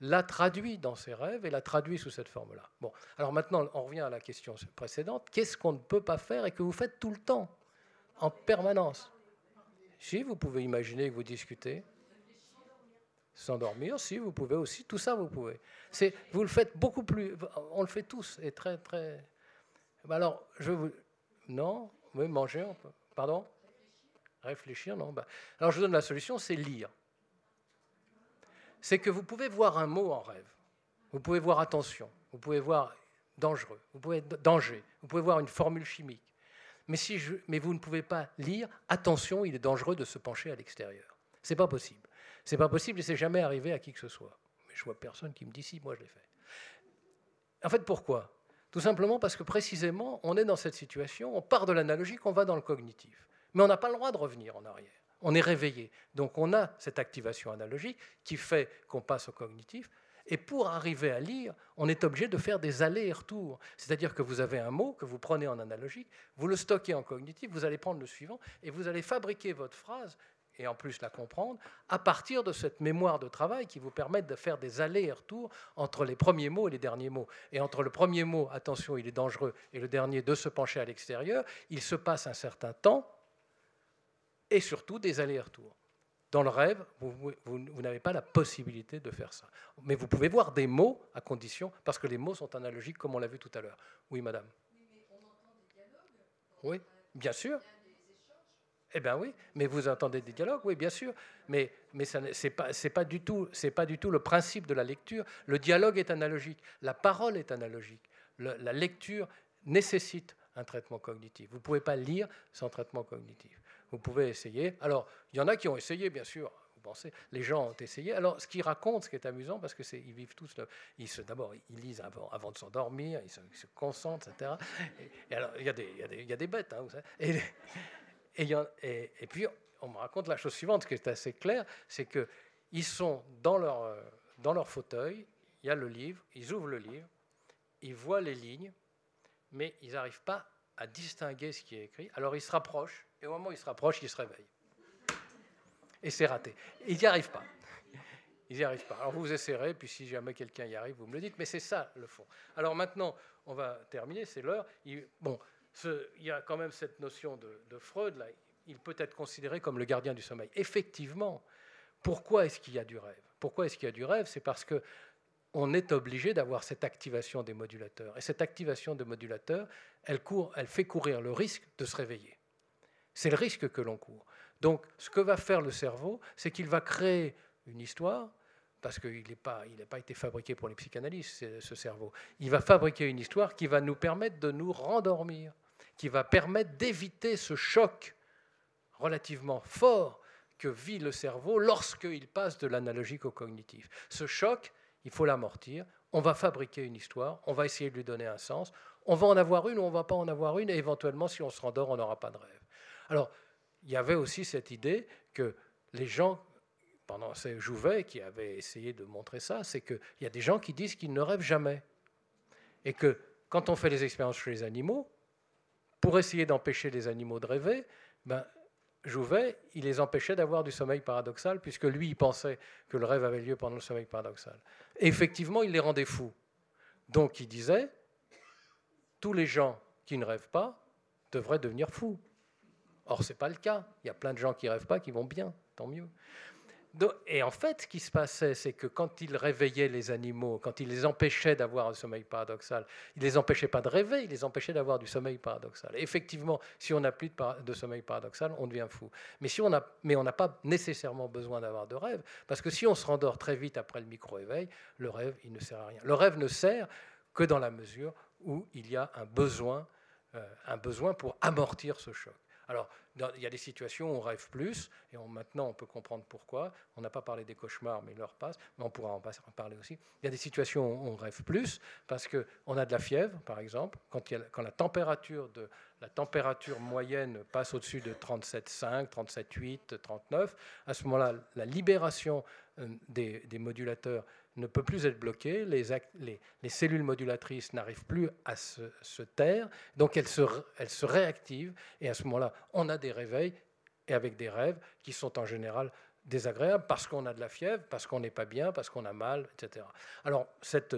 l'a traduit dans ses rêves et l'a traduit sous cette forme-là. Bon, alors maintenant, on revient à la question précédente. Qu'est-ce qu'on ne peut pas faire et que vous faites tout le temps, en permanence? Si, vous pouvez imaginer que vous discutez. S'endormir, si, vous pouvez aussi. Tout ça, vous pouvez. C'est, vous le faites beaucoup plus. On le fait tous et très, très. Alors, je vous. Non Oui, manger, on peut. Pardon? Réfléchir, non ben, Alors, je vous donne la solution c'est lire c'est que vous pouvez voir un mot en rêve, vous pouvez voir attention, vous pouvez voir dangereux, vous pouvez danger, vous pouvez voir une formule chimique. Mais, si mais vous ne pouvez pas lire attention, il est dangereux de se pencher à l'extérieur. C'est pas possible. C'est pas possible et c'est jamais arrivé à qui que ce soit. Mais je vois personne qui me dit si, moi je l'ai fait. En fait, pourquoi? Tout simplement parce que précisément, on est dans cette situation, on part de l'analogique, on va dans le cognitif. Mais on n'a pas le droit de revenir en arrière on est réveillé. Donc on a cette activation analogique qui fait qu'on passe au cognitif. Et pour arriver à lire, on est obligé de faire des allers et retours. C'est-à-dire que vous avez un mot que vous prenez en analogique, vous le stockez en cognitif, vous allez prendre le suivant et vous allez fabriquer votre phrase et en plus la comprendre à partir de cette mémoire de travail qui vous permet de faire des allers et retours entre les premiers mots et les derniers mots. Et entre le premier mot, attention, il est dangereux, et le dernier, de se pencher à l'extérieur, il se passe un certain temps et surtout des allers-retours. Dans le rêve, vous, n'avez pas la possibilité de faire ça. Mais vous pouvez voir des mots à condition, parce que les mots sont analogiques comme on l'a vu tout à l'heure. Oui, madame. Oui, bien sûr. Eh bien oui, mais vous entendez des dialogues, oui, bien sûr. Mais, mais ce n'est pas, du tout, pas du tout le principe de la lecture. Le dialogue est analogique, la parole est analogique. la lecture nécessite un traitement cognitif. Vous ne pouvez pas lire sans traitement cognitif. Vous pouvez essayer. Alors, il y en a qui ont essayé, bien sûr. Vous pensez, les gens ont essayé. Alors, ce qu'ils racontent, ce qui est amusant, parce que c'est, ils vivent tous, ils se, d'abord, ils lisent avant, de s'endormir, ils se, concentrent, etc. Et, alors, il y a des bêtes, hein, vous savez. Et, et, puis, on me raconte la chose suivante, qui est assez claire, c'est que ils sont dans leur, dans leur fauteuil, il y a le livre, ils ouvrent le livre, ils voient les lignes, mais ils n'arrivent pas à distinguer ce qui est écrit. Alors ils se rapprochent, et au moment où ils se rapprochent, ils se réveillent. Et c'est raté. Ils n'y arrivent pas. Ils n'y arrivent pas. Alors vous essayerez, puis si jamais quelqu'un y arrive, vous me le dites, mais c'est ça le fond. Alors maintenant, on va terminer, c'est l'heure. Bon, il y a quand même cette notion de, Freud, là, il peut être considéré comme le gardien du sommeil. Effectivement, pourquoi est-ce qu'il y a du rêve? Pourquoi est-ce qu'il y a du rêve? C'est parce que on est obligé d'avoir cette activation des modulateurs. Et cette activation des modulateurs, elle fait courir le risque de se réveiller. C'est le risque que l'on court. Donc, ce que va faire le cerveau, c'est qu'il va créer une histoire, parce qu'il n'a pas, pas été fabriqué pour les psychanalystes, ce cerveau. Il va fabriquer une histoire qui va nous permettre de nous rendormir, qui va permettre d'éviter ce choc relativement fort que vit le cerveau lorsqu'il passe de l'analogique au cognitif. Ce choc, il faut l'amortir. On va fabriquer une histoire, on va essayer de lui donner un sens. On va en avoir une ou on ne va pas en avoir une, et éventuellement, si on se rendort, on n'aura pas de rêve. Alors, il y avait aussi cette idée que les gens, pendant ces Jouvet qui avait essayé de montrer ça, c'est qu'il y a des gens qui disent qu'ils ne rêvent jamais. Et que quand on fait les expériences chez les animaux, pour essayer d'empêcher les animaux de rêver, ben, Jouvet, il les empêchait d'avoir du sommeil paradoxal, puisque lui, il pensait que le rêve avait lieu pendant le sommeil paradoxal. Effectivement, il les rendait fous. Donc, il disait, tous les gens qui ne rêvent pas devraient devenir fous. Or, ce n'est pas le cas. Il y a plein de gens qui ne rêvent pas qui vont bien, tant mieux. Et en fait, ce qui se passait, c'est que quand il réveillait les animaux, quand il les empêchait d'avoir un sommeil paradoxal, il les empêchait pas de rêver, il les empêchait d'avoir du sommeil paradoxal. effectivement, si on n'a plus de, sommeil paradoxal, on devient fou. Mais, si on a, mais on n'a pas nécessairement besoin d'avoir de rêve, parce que si on se rendort très vite après le micro-éveil, le rêve, il ne sert à rien. Le rêve ne sert que dans la mesure où il y a un besoin, euh, un besoin pour amortir ce choc. Alors, il y a des situations où on rêve plus, et maintenant on peut comprendre pourquoi. On n'a pas parlé des cauchemars, mais l'heure passe, mais on pourra en, parler aussi. Il y a des situations où on rêve plus, parce qu'on a de la fièvre, par exemple, quand, la, température moyenne passe au-dessus de 37,5, 37,8, 39, à ce moment-là, la libération euh, des modulateurs ne peut plus être bloquée, les, les, cellules modulatrices n'arrivent plus à se, taire, donc elles se, réactivent, et à ce moment-là, on a des réveils, et avec des rêves qui sont en général désagréable parce qu'on a de la fièvre, parce qu'on n'est pas bien, parce qu'on a mal, etc. Alors cette,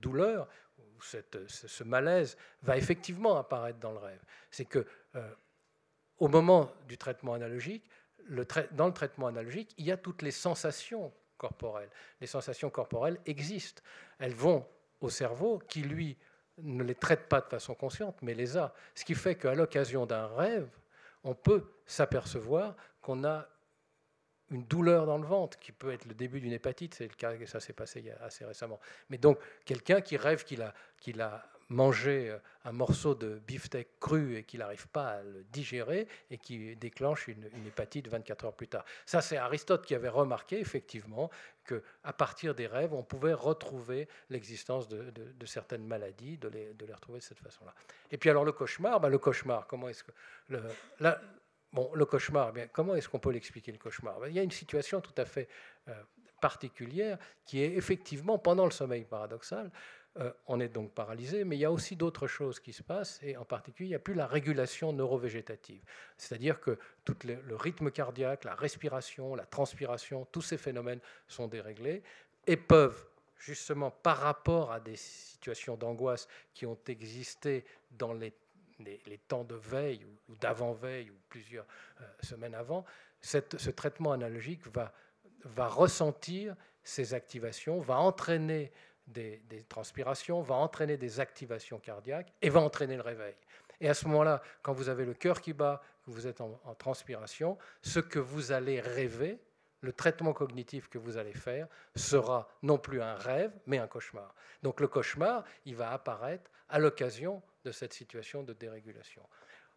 douleur, ce malaise va effectivement apparaître dans le rêve. C'est que euh, au moment du traitement analogique, dans le traitement analogique, il y a toutes les sensations corporelles. Les sensations corporelles existent. Elles vont au cerveau qui, lui, ne les traite pas de façon consciente, mais les a. Ce qui fait qu'à l'occasion d'un rêve, on peut s'apercevoir qu'on a une douleur dans le ventre, qui peut être le début d'une hépatite, c'est le cas, ça s'est passé assez récemment. Mais donc, quelqu'un qui rêve qu'il a, qu'il a mangé euh, un morceau de beefsteak cru et qu'il n'arrive pas à le digérer et qui déclenche une, hépatite 24 heures plus tard. Ça, c'est Aristote qui avait remarqué effectivement qu'à partir des rêves, on pouvait retrouver l'existence de, certaines maladies, de les, de les, retrouver de cette façon-là. Et puis alors le cauchemar, ben, le cauchemar, comment est-ce que... Le, Bon, le cauchemar, bien, comment est-ce qu'on peut l'expliquer le cauchemar? Ben, Il y a une situation tout à fait euh, particulière qui est effectivement pendant le sommeil paradoxal, euh, on est donc paralysé, mais il y a aussi d'autres choses qui se passent, et en particulier, il n'y a plus la régulation neurovégétative. C'est-à-dire que tout le, rythme cardiaque, la respiration, la transpiration, tous ces phénomènes sont déréglés et peuvent, justement, par rapport à des situations d'angoisse qui ont existé dans les temps de veille ou, d'avant-veille ou plusieurs euh, semaines avant, ce traitement analogique va ressentir ces activations, va entraîner des, transpirations, va entraîner des activations cardiaques et va entraîner le réveil. Et à ce moment-là, quand vous avez le cœur qui bat, que vous êtes en, en transpiration, ce que vous allez rêver, le traitement cognitif que vous allez faire sera non plus un rêve, mais un cauchemar. Donc le cauchemar, il va apparaître à l'occasion de cette situation de dérégulation.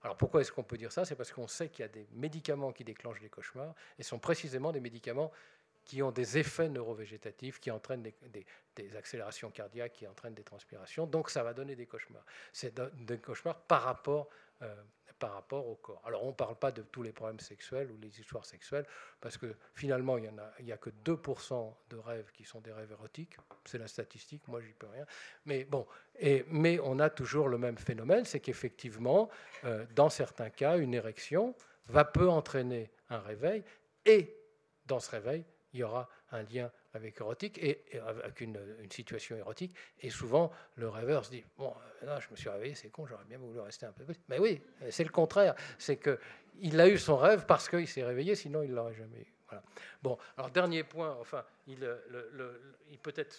Alors pourquoi est-ce qu'on peut dire ça? C'est parce qu'on sait qu'il y a des médicaments qui déclenchent les cauchemars, et sont précisément des médicaments qui ont des effets neurovégétatifs, qui entraînent des, accélérations cardiaques, qui entraînent des transpirations. Donc ça va donner des cauchemars. C'est des cauchemars par rapport euh, par rapport au corps. Alors on ne parle pas de tous les problèmes sexuels ou les histoires sexuelles, parce que finalement, il n'y a, a, que 2% de rêves qui sont des rêves érotiques. C'est la statistique, moi j'y peux rien. Mais bon, et, mais on a toujours le même phénomène, c'est qu'effectivement, euh, dans certains cas, une érection va peu entraîner un réveil, et dans ce réveil, il y aura un lien avec érotique et, avec une, situation érotique. Et souvent, le rêveur se dit Bon, là, je me suis réveillé, c'est con, j'aurais bien voulu rester un peu plus. Mais oui, c'est le contraire. C'est qu'il a eu son rêve parce qu'il s'est réveillé, sinon il ne l'aurait jamais eu. Voilà. Bon, alors dernier point, enfin, il, il peut-être,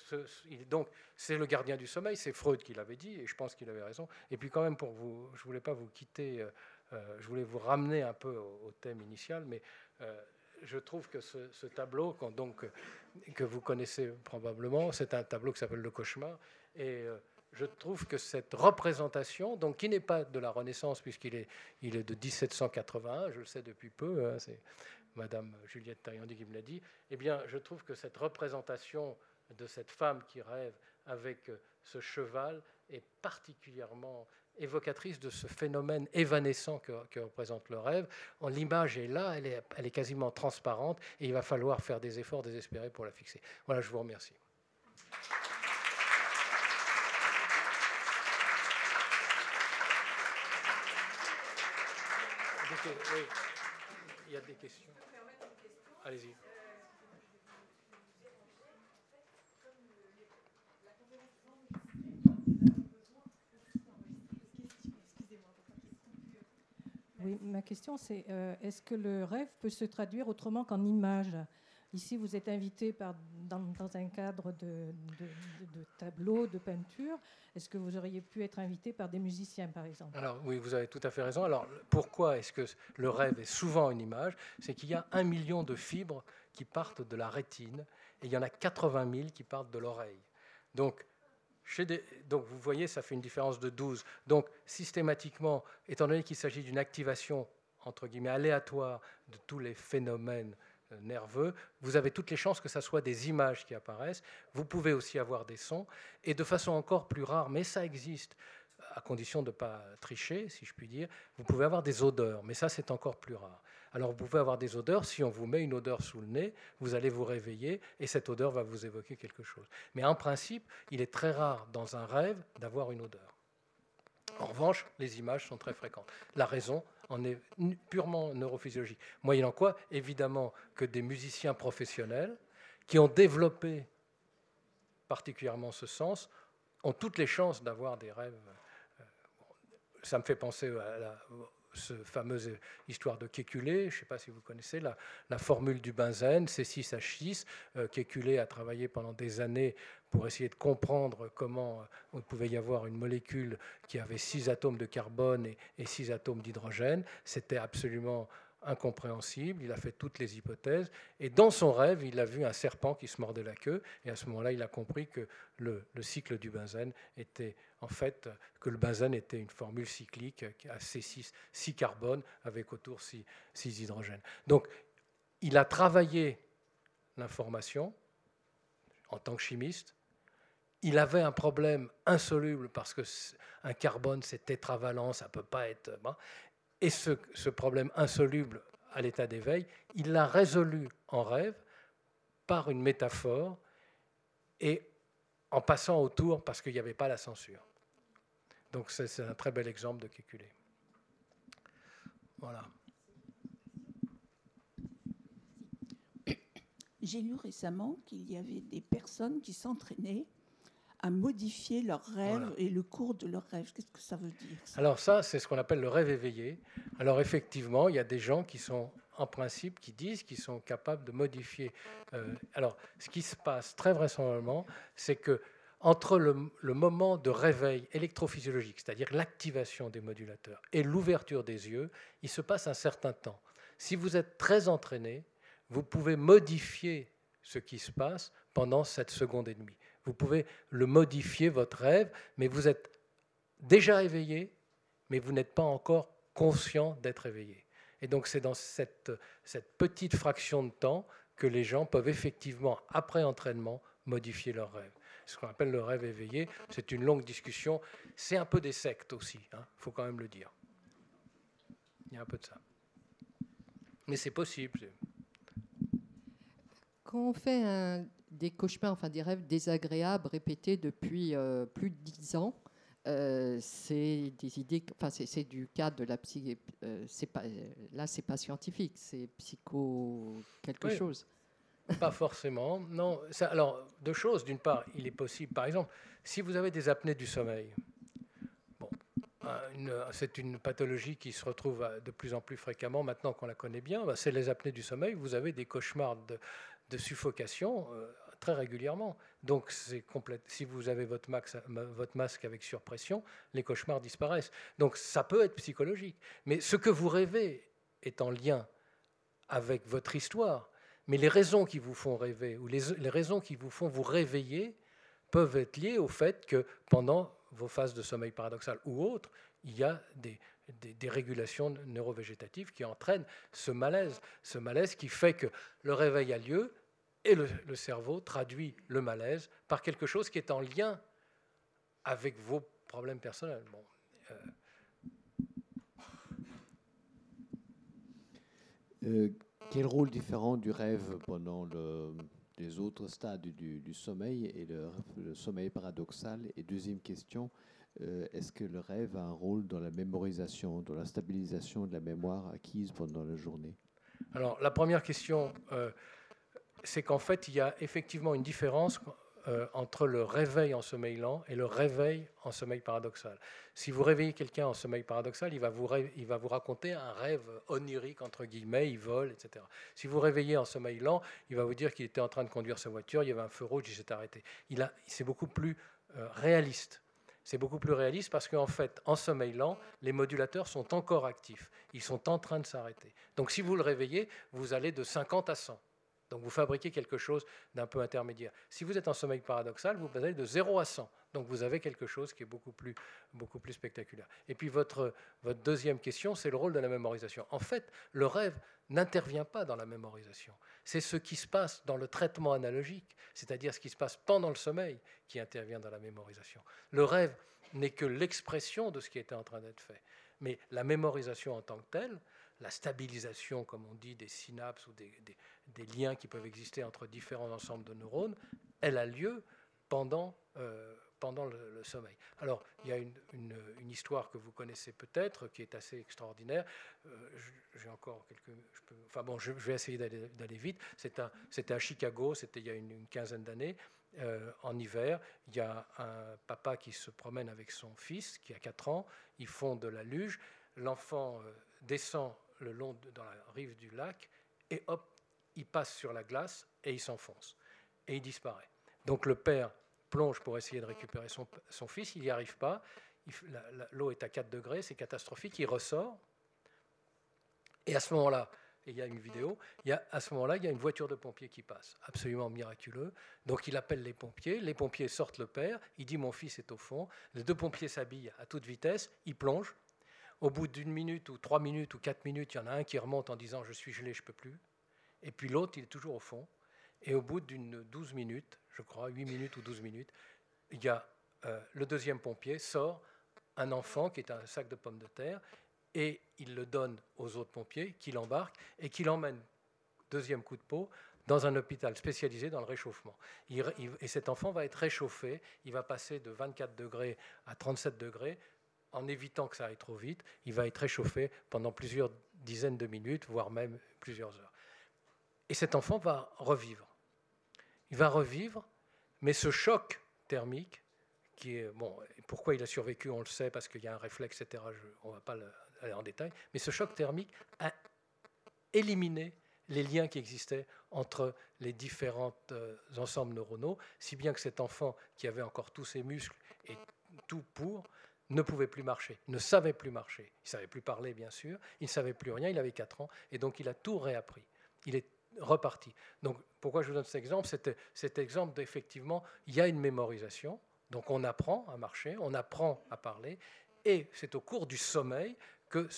donc, c'est le gardien du sommeil, c'est Freud qui l'avait dit, et je pense qu'il avait raison. Et puis quand même, pour vous, je voulais pas vous quitter, euh, euh, je voulais vous ramener un peu au, thème initial, mais euh, je trouve que ce, tableau, donc, que vous connaissez probablement, c'est un tableau qui s'appelle Le Cauchemar. Et euh, je trouve que cette représentation, donc, qui n'est pas de la Renaissance, puisqu'il est, il est de 1781, je le sais depuis peu, hein, c'est Madame Juliette Taillandi qui me l'a dit, eh bien, je trouve que cette représentation de cette femme qui rêve avec ce cheval est particulièrement évocatrice de ce phénomène évanescent que, représente le rêve. L'image est là, elle est, elle est quasiment transparente, et il va falloir faire des efforts désespérés pour la fixer. Voilà, je vous remercie. Il y a des questions. Allez-y. Oui, ma question c'est euh, est-ce que le rêve peut se traduire autrement qu'en image? Ici, vous êtes invité par, dans, un cadre de, de, tableau, de peinture. Est-ce que vous auriez pu être invité par des musiciens, par exemple? Alors oui, vous avez tout à fait raison. Alors pourquoi est-ce que le rêve est souvent une image? C'est qu'il y a un million de fibres qui partent de la rétine et il y en a 80 000 qui partent de l'oreille. Donc donc vous voyez, ça fait une différence de 12. Donc systématiquement, étant donné qu'il s'agit d'une activation entre guillemets aléatoire de tous les phénomènes euh, nerveux, vous avez toutes les chances que ce soit des images qui apparaissent. Vous pouvez aussi avoir des sons, et de façon encore plus rare, mais ça existe, à condition de ne pas tricher, si je puis dire, vous pouvez avoir des odeurs, mais ça c'est encore plus rare. Alors vous pouvez avoir des odeurs, si on vous met une odeur sous le nez, vous allez vous réveiller et cette odeur va vous évoquer quelque chose. Mais en principe, il est très rare dans un rêve d'avoir une odeur. En revanche, les images sont très fréquentes. La raison en est purement neurophysiologique. Moyennant quoi, évidemment, que des musiciens professionnels qui ont développé particulièrement ce sens ont toutes les chances d'avoir des rêves. Euh, ça me fait penser à la, cette fameuse histoire de Kekulé, je ne sais pas si vous connaissez la, formule du benzène, C6H6. Euh, Kekulé a travaillé pendant des années pour essayer de comprendre comment euh, il pouvait y avoir une molécule qui avait six atomes de carbone et, et six atomes d'hydrogène. C'était absolument incompréhensible, il a fait toutes les hypothèses, et dans son rêve, il a vu un serpent qui se mordait la queue, et à ce moment-là, il a compris que le, cycle du benzène était, en fait, que le benzène était une formule cyclique à C6, 6 carbones, avec autour 6, 6 hydrogènes. Donc, il a travaillé l'information en tant que chimiste, il avait un problème insoluble parce que un carbone, c'est tétravalent, ça ne peut pas être. Et ce, problème insoluble à l'état d'éveil, il l'a résolu en rêve par une métaphore et en passant autour parce qu'il n'y avait pas la censure. Donc c'est un très bel exemple de Kekulé. Voilà. J'ai lu récemment qu'il y avait des personnes qui s'entraînaient à modifier leurs rêves et le cours de leurs rêves. Qu'est-ce que ça veut dire Alors ça, c'est ce qu'on appelle le rêve éveillé. Alors effectivement, il y a des gens qui sont en principe qui disent qu'ils sont capables de modifier. Euh, alors ce qui se passe très vraisemblablement, c'est que entre le, le, moment de réveil électrophysiologique, c'est-à-dire l'activation des modulateurs, et l'ouverture des yeux, il se passe un certain temps. Si vous êtes très entraîné, vous pouvez modifier ce qui se passe pendant cette seconde et demie vous pouvez le modifier, votre rêve, mais vous êtes déjà éveillé, mais vous n'êtes pas encore conscient d'être éveillé. Et donc c'est dans cette, petite fraction de temps que les gens peuvent effectivement, après entraînement, modifier leur rêve. Ce qu'on appelle le rêve éveillé, c'est une longue discussion. C'est un peu des sectes aussi, il hein, faut quand même le dire. Il y a un peu de ça. Mais c'est possible. Quand on fait un, des cauchemars, enfin des rêves désagréables répétés depuis euh, plus de dix ans. Euh, c'est des idées, enfin c'est du cadre de la psy. Euh, c'est pas, là, c'est pas scientifique, c'est psycho quelque chose. Pas forcément, non. Ça, alors, deux choses. D'une part, il est possible, par exemple, si vous avez des apnées du sommeil, bon, c'est une pathologie qui se retrouve de plus en plus fréquemment maintenant qu'on la connaît bien. Bah, c'est les apnées du sommeil. Vous avez des cauchemars de, de suffocation très régulièrement. Donc, si vous avez votre, votre masque avec surpression, les cauchemars disparaissent. Donc, ça peut être psychologique. Mais ce que vous rêvez est en lien avec votre histoire. Mais les raisons qui vous font rêver ou les, raisons qui vous font vous réveiller peuvent être liées au fait que pendant vos phases de sommeil paradoxal ou autres, il y a des, régulations neurovégétatives qui entraînent ce malaise, ce malaise qui fait que le réveil a lieu, et le, cerveau traduit le malaise par quelque chose qui est en lien avec vos problèmes personnels. Euh. Euh, quel rôle différent du rêve pendant le, les autres stades du, sommeil et le, sommeil paradoxal? Et deuxième question, euh, est-ce que le rêve a un rôle dans la mémorisation, dans la stabilisation de la mémoire acquise pendant la journée? Alors la première question, c'est qu'en fait, il y a effectivement une différence euh, entre le réveil en sommeil lent et le réveil en sommeil paradoxal. Si vous réveillez quelqu'un en sommeil paradoxal, il va, vous raconter un rêve onirique, entre guillemets, il vole, etc. Si vous réveillez en sommeil lent, il va vous dire qu'il était en train de conduire sa voiture, il y avait un feu rouge, il s'est arrêté. C'est beaucoup plus euh, réaliste. C'est beaucoup plus réaliste parce qu'en fait, en sommeil lent, les modulateurs sont encore actifs. Ils sont en train de s'arrêter. Donc si vous le réveillez, vous allez de 50 à 100. Donc vous fabriquez quelque chose d'un peu intermédiaire. Si vous êtes en sommeil paradoxal, vous allez de 0 à 100. Donc vous avez quelque chose qui est beaucoup plus, beaucoup plus spectaculaire. Et puis votre, votre deuxième question, c'est le rôle de la mémorisation. En fait, le rêve n'intervient pas dans la mémorisation. C'est ce qui se passe dans le traitement analogique, c'est-à-dire ce qui se passe pendant le sommeil, qui intervient dans la mémorisation. Le rêve n'est que l'expression de ce qui était en train d'être fait. Mais la mémorisation en tant que telle, la stabilisation, comme on dit, des synapses ou des, liens qui peuvent exister entre différents ensembles de neurones, elle a lieu pendant, euh, pendant le, sommeil. Alors, il y a une, histoire que vous connaissez peut-être, qui est assez extraordinaire. J'ai encore quelques... enfin bon, je, vais essayer d'aller vite. C'était à Chicago, c'était il y a une, quinzaine d'années. en hiver, il y a un papa qui se promène avec son fils, qui a 4 ans. Ils font de la luge. L'enfant descend le long de, dans la rive du lac et hop, il passe sur la glace et il s'enfonce. Et il disparaît. Donc le père plonge pour essayer de récupérer son, son fils, il n'y arrive pas. L'eau est à 4 degrés, c'est catastrophique, il ressort. Et à ce moment-là, il y a une vidéo, il y a, à ce moment-là, il y a une voiture de pompiers qui passe, absolument miraculeux. Donc il appelle les pompiers, les pompiers sortent le père, il dit mon fils est au fond, les deux pompiers s'habillent à toute vitesse, ils plongent. Au bout d'une minute ou trois minutes ou quatre minutes, il y en a un qui remonte en disant je suis gelé, je ne peux plus. Et puis l'autre, il est toujours au fond. Et au bout d'une 12 minutes, je crois, 8 minutes ou 12 minutes, il y a euh, le deuxième pompier sort un enfant qui est un sac de pommes de terre et il le donne aux autres pompiers qui l'embarquent et qui l'emmènent, deuxième coup de peau, dans un hôpital spécialisé dans le réchauffement. et cet enfant va être réchauffé, il va passer de 24 degrés à 37 degrés en évitant que ça aille trop vite. Il va être réchauffé pendant plusieurs dizaines de minutes, voire même plusieurs heures. Et cet enfant va revivre. Il va revivre, mais ce choc thermique, qui est, bon, pourquoi il a survécu, on le sait, parce qu'il y a un réflexe, etc., on ne va pas aller en détail, mais ce choc thermique a éliminé les liens qui existaient entre les différents euh, ensembles neuronaux, si bien que cet enfant qui avait encore tous ses muscles et tout pour, ne pouvait plus marcher, ne savait plus marcher. Il ne savait plus parler, bien sûr, il ne savait plus rien, il avait 4 ans, et donc il a tout réappris. Il est reparti. Donc, pourquoi je vous donne cet exemple? C'était cet exemple d'effectivement, il y a une mémorisation, donc on apprend à marcher, on apprend à parler, et c'est au cours du sommeil que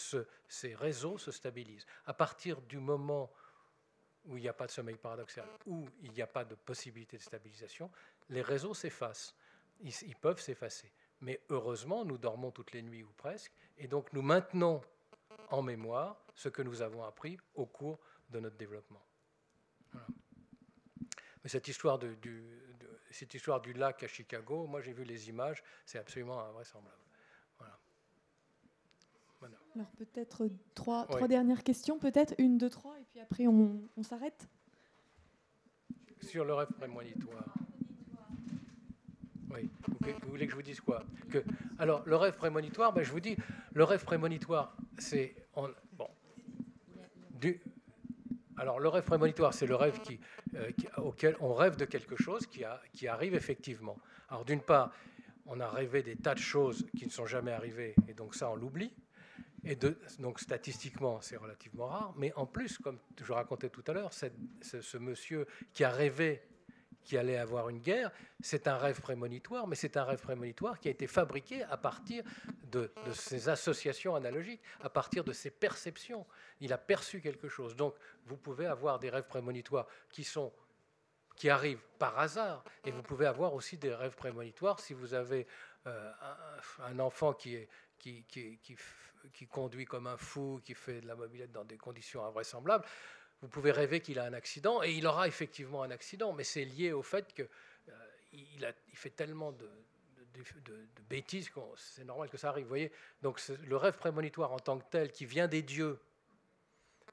ces réseaux se stabilisent. À partir du moment où il n'y a pas de sommeil paradoxal, où il n'y a pas de possibilité de stabilisation, les réseaux s'effacent. ils peuvent s'effacer. Mais heureusement, nous dormons toutes les nuits ou presque, et donc nous maintenons en mémoire ce que nous avons appris au cours de notre développement. Mais cette histoire, de, du, cette histoire du lac à Chicago, moi j'ai vu les images, c'est absolument invraisemblable. Voilà. Alors peut-être trois, trois dernières questions, peut-être une, deux, trois, et puis après on, on s'arrête. Sur le rêve prémonitoire. Oui, vous voulez que je vous dise quoi? Que, Alors, le rêve prémonitoire, ben, je vous dis, le rêve prémonitoire, c'est... Bon, alors, le rêve prémonitoire, c'est le rêve euh, auquel on rêve de quelque chose qui, arrive effectivement. Alors, d'une part, on a rêvé des tas de choses qui ne sont jamais arrivées, et donc ça, on l'oublie. Et donc, statistiquement, c'est relativement rare. Mais en plus, comme je racontais tout à l'heure, ce monsieur qui a rêvé qui allait avoir une guerre, c'est un rêve prémonitoire, mais c'est un rêve prémonitoire qui a été fabriqué à partir de, ces associations analogiques, à partir de ces perceptions. Il a perçu quelque chose. Donc, vous pouvez avoir des rêves prémonitoires qui sont qui arrivent par hasard, et vous pouvez avoir aussi des rêves prémonitoires si vous avez euh, un, enfant qui, est, qui, qui, qui, conduit comme un fou, qui fait de la mobilette dans des conditions invraisemblables. Vous pouvez rêver qu'il a un accident, et il aura effectivement un accident, mais c'est lié au fait qu'il euh, il fait tellement de, bêtises que c'est normal que ça arrive. Vous voyez Donc le rêve prémonitoire en tant que tel, qui vient des dieux,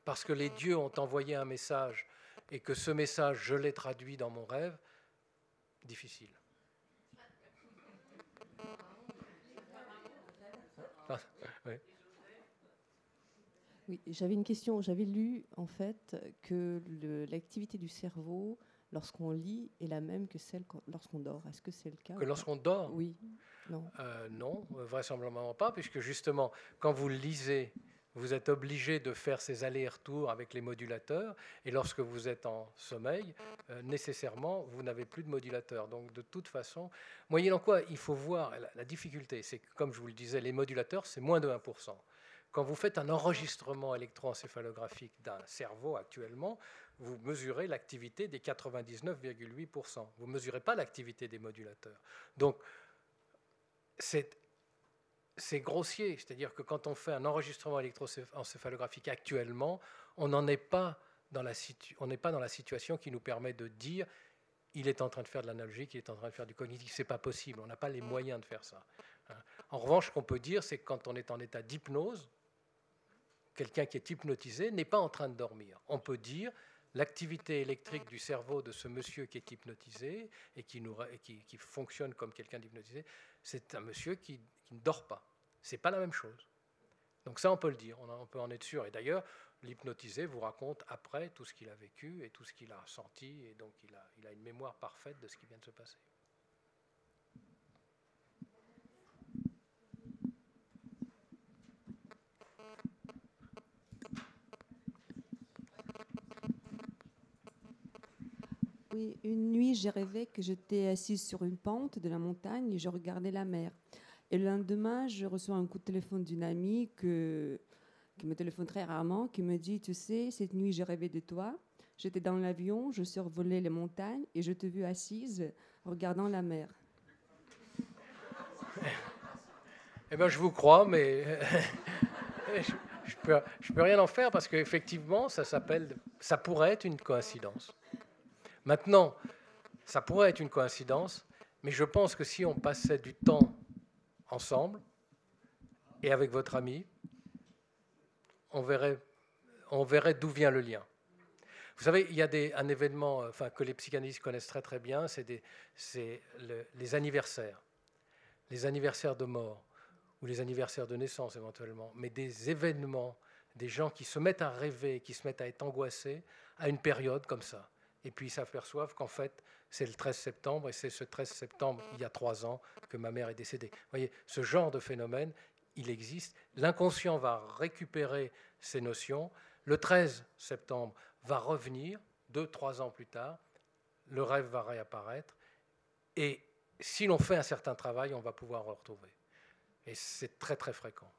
parce que les dieux ont envoyé un message, et que ce message, je l'ai traduit dans mon rêve, difficile. Ah, oui, j'avais une question. J'avais lu en fait que l'activité du cerveau lorsqu'on lit est la même que celle lorsqu'on dort. Est-ce que c'est le cas Que lorsqu'on dort? Oui. Non. Euh, non, vraisemblablement pas, puisque justement, quand vous lisez, vous êtes obligé de faire ces allers-retours avec les modulateurs, et lorsque vous êtes en sommeil, euh, nécessairement, vous n'avez plus de modulateur. Donc, de toute façon, moyennant quoi, il faut voir la, la difficulté, c'est que, comme je vous le disais, les modulateurs, c'est moins de 1%. Quand vous faites un enregistrement électroencéphalographique d'un cerveau actuellement, vous mesurez l'activité des 99,8%. Vous ne mesurez pas l'activité des modulateurs. Donc, c'est grossier. C'est-à-dire que quand on fait un enregistrement électroencéphalographique actuellement, on n'en est pas dans la, on n'est pas dans la situation qui nous permet de dire il est en train de faire de l'analogique, il est en train de faire du cognitif. C'est pas possible. On n'a pas les moyens de faire ça. Hein. En revanche, ce qu'on peut dire, c'est que quand on est en état d'hypnose, quelqu'un qui est hypnotisé n'est pas en train de dormir. On peut dire l'activité électrique du cerveau de ce monsieur qui est hypnotisé et qui, fonctionne comme quelqu'un d'hypnotisé, c'est un monsieur qui, ne dort pas. C'est pas la même chose. Donc ça, on peut le dire, on, peut en être sûr. Et d'ailleurs, l'hypnotisé vous raconte après tout ce qu'il a vécu et tout ce qu'il a senti, et donc il a une mémoire parfaite de ce qui vient de se passer. Oui, une nuit, j'ai rêvé que j'étais assise sur une pente de la montagne et je regardais la mer. Et le lendemain, je reçois un coup de téléphone d'une amie que, qui me téléphone très rarement, qui me dit, tu sais, cette nuit, j'ai rêvé de toi. J'étais dans l'avion, je survolais les montagnes et je te vis assise regardant la mer. Eh bien, je vous crois, mais je ne peux, rien en faire parce qu'effectivement, ça ça pourrait être une coïncidence. Maintenant, ça pourrait être une coïncidence, mais je pense que si on passait du temps ensemble et avec votre ami, on verrait, d'où vient le lien. Vous savez, il y a un événement enfin, que les psychanalystes connaissent très très bien, c'est le, les anniversaires. Les anniversaires de mort ou les anniversaires de naissance éventuellement, mais des événements, des gens qui se mettent à rêver, qui se mettent à être angoissés à une période comme ça et puis ils s'aperçoivent qu'en fait, c'est le 13 septembre, et c'est ce 13 septembre, il y a trois ans, que ma mère est décédée. Vous voyez, ce genre de phénomène, il existe. L'inconscient va récupérer ces notions. Le 13 septembre va revenir, deux, trois ans plus tard, le rêve va réapparaître, et si l'on fait un certain travail, on va pouvoir le retrouver. Et c'est très très fréquent.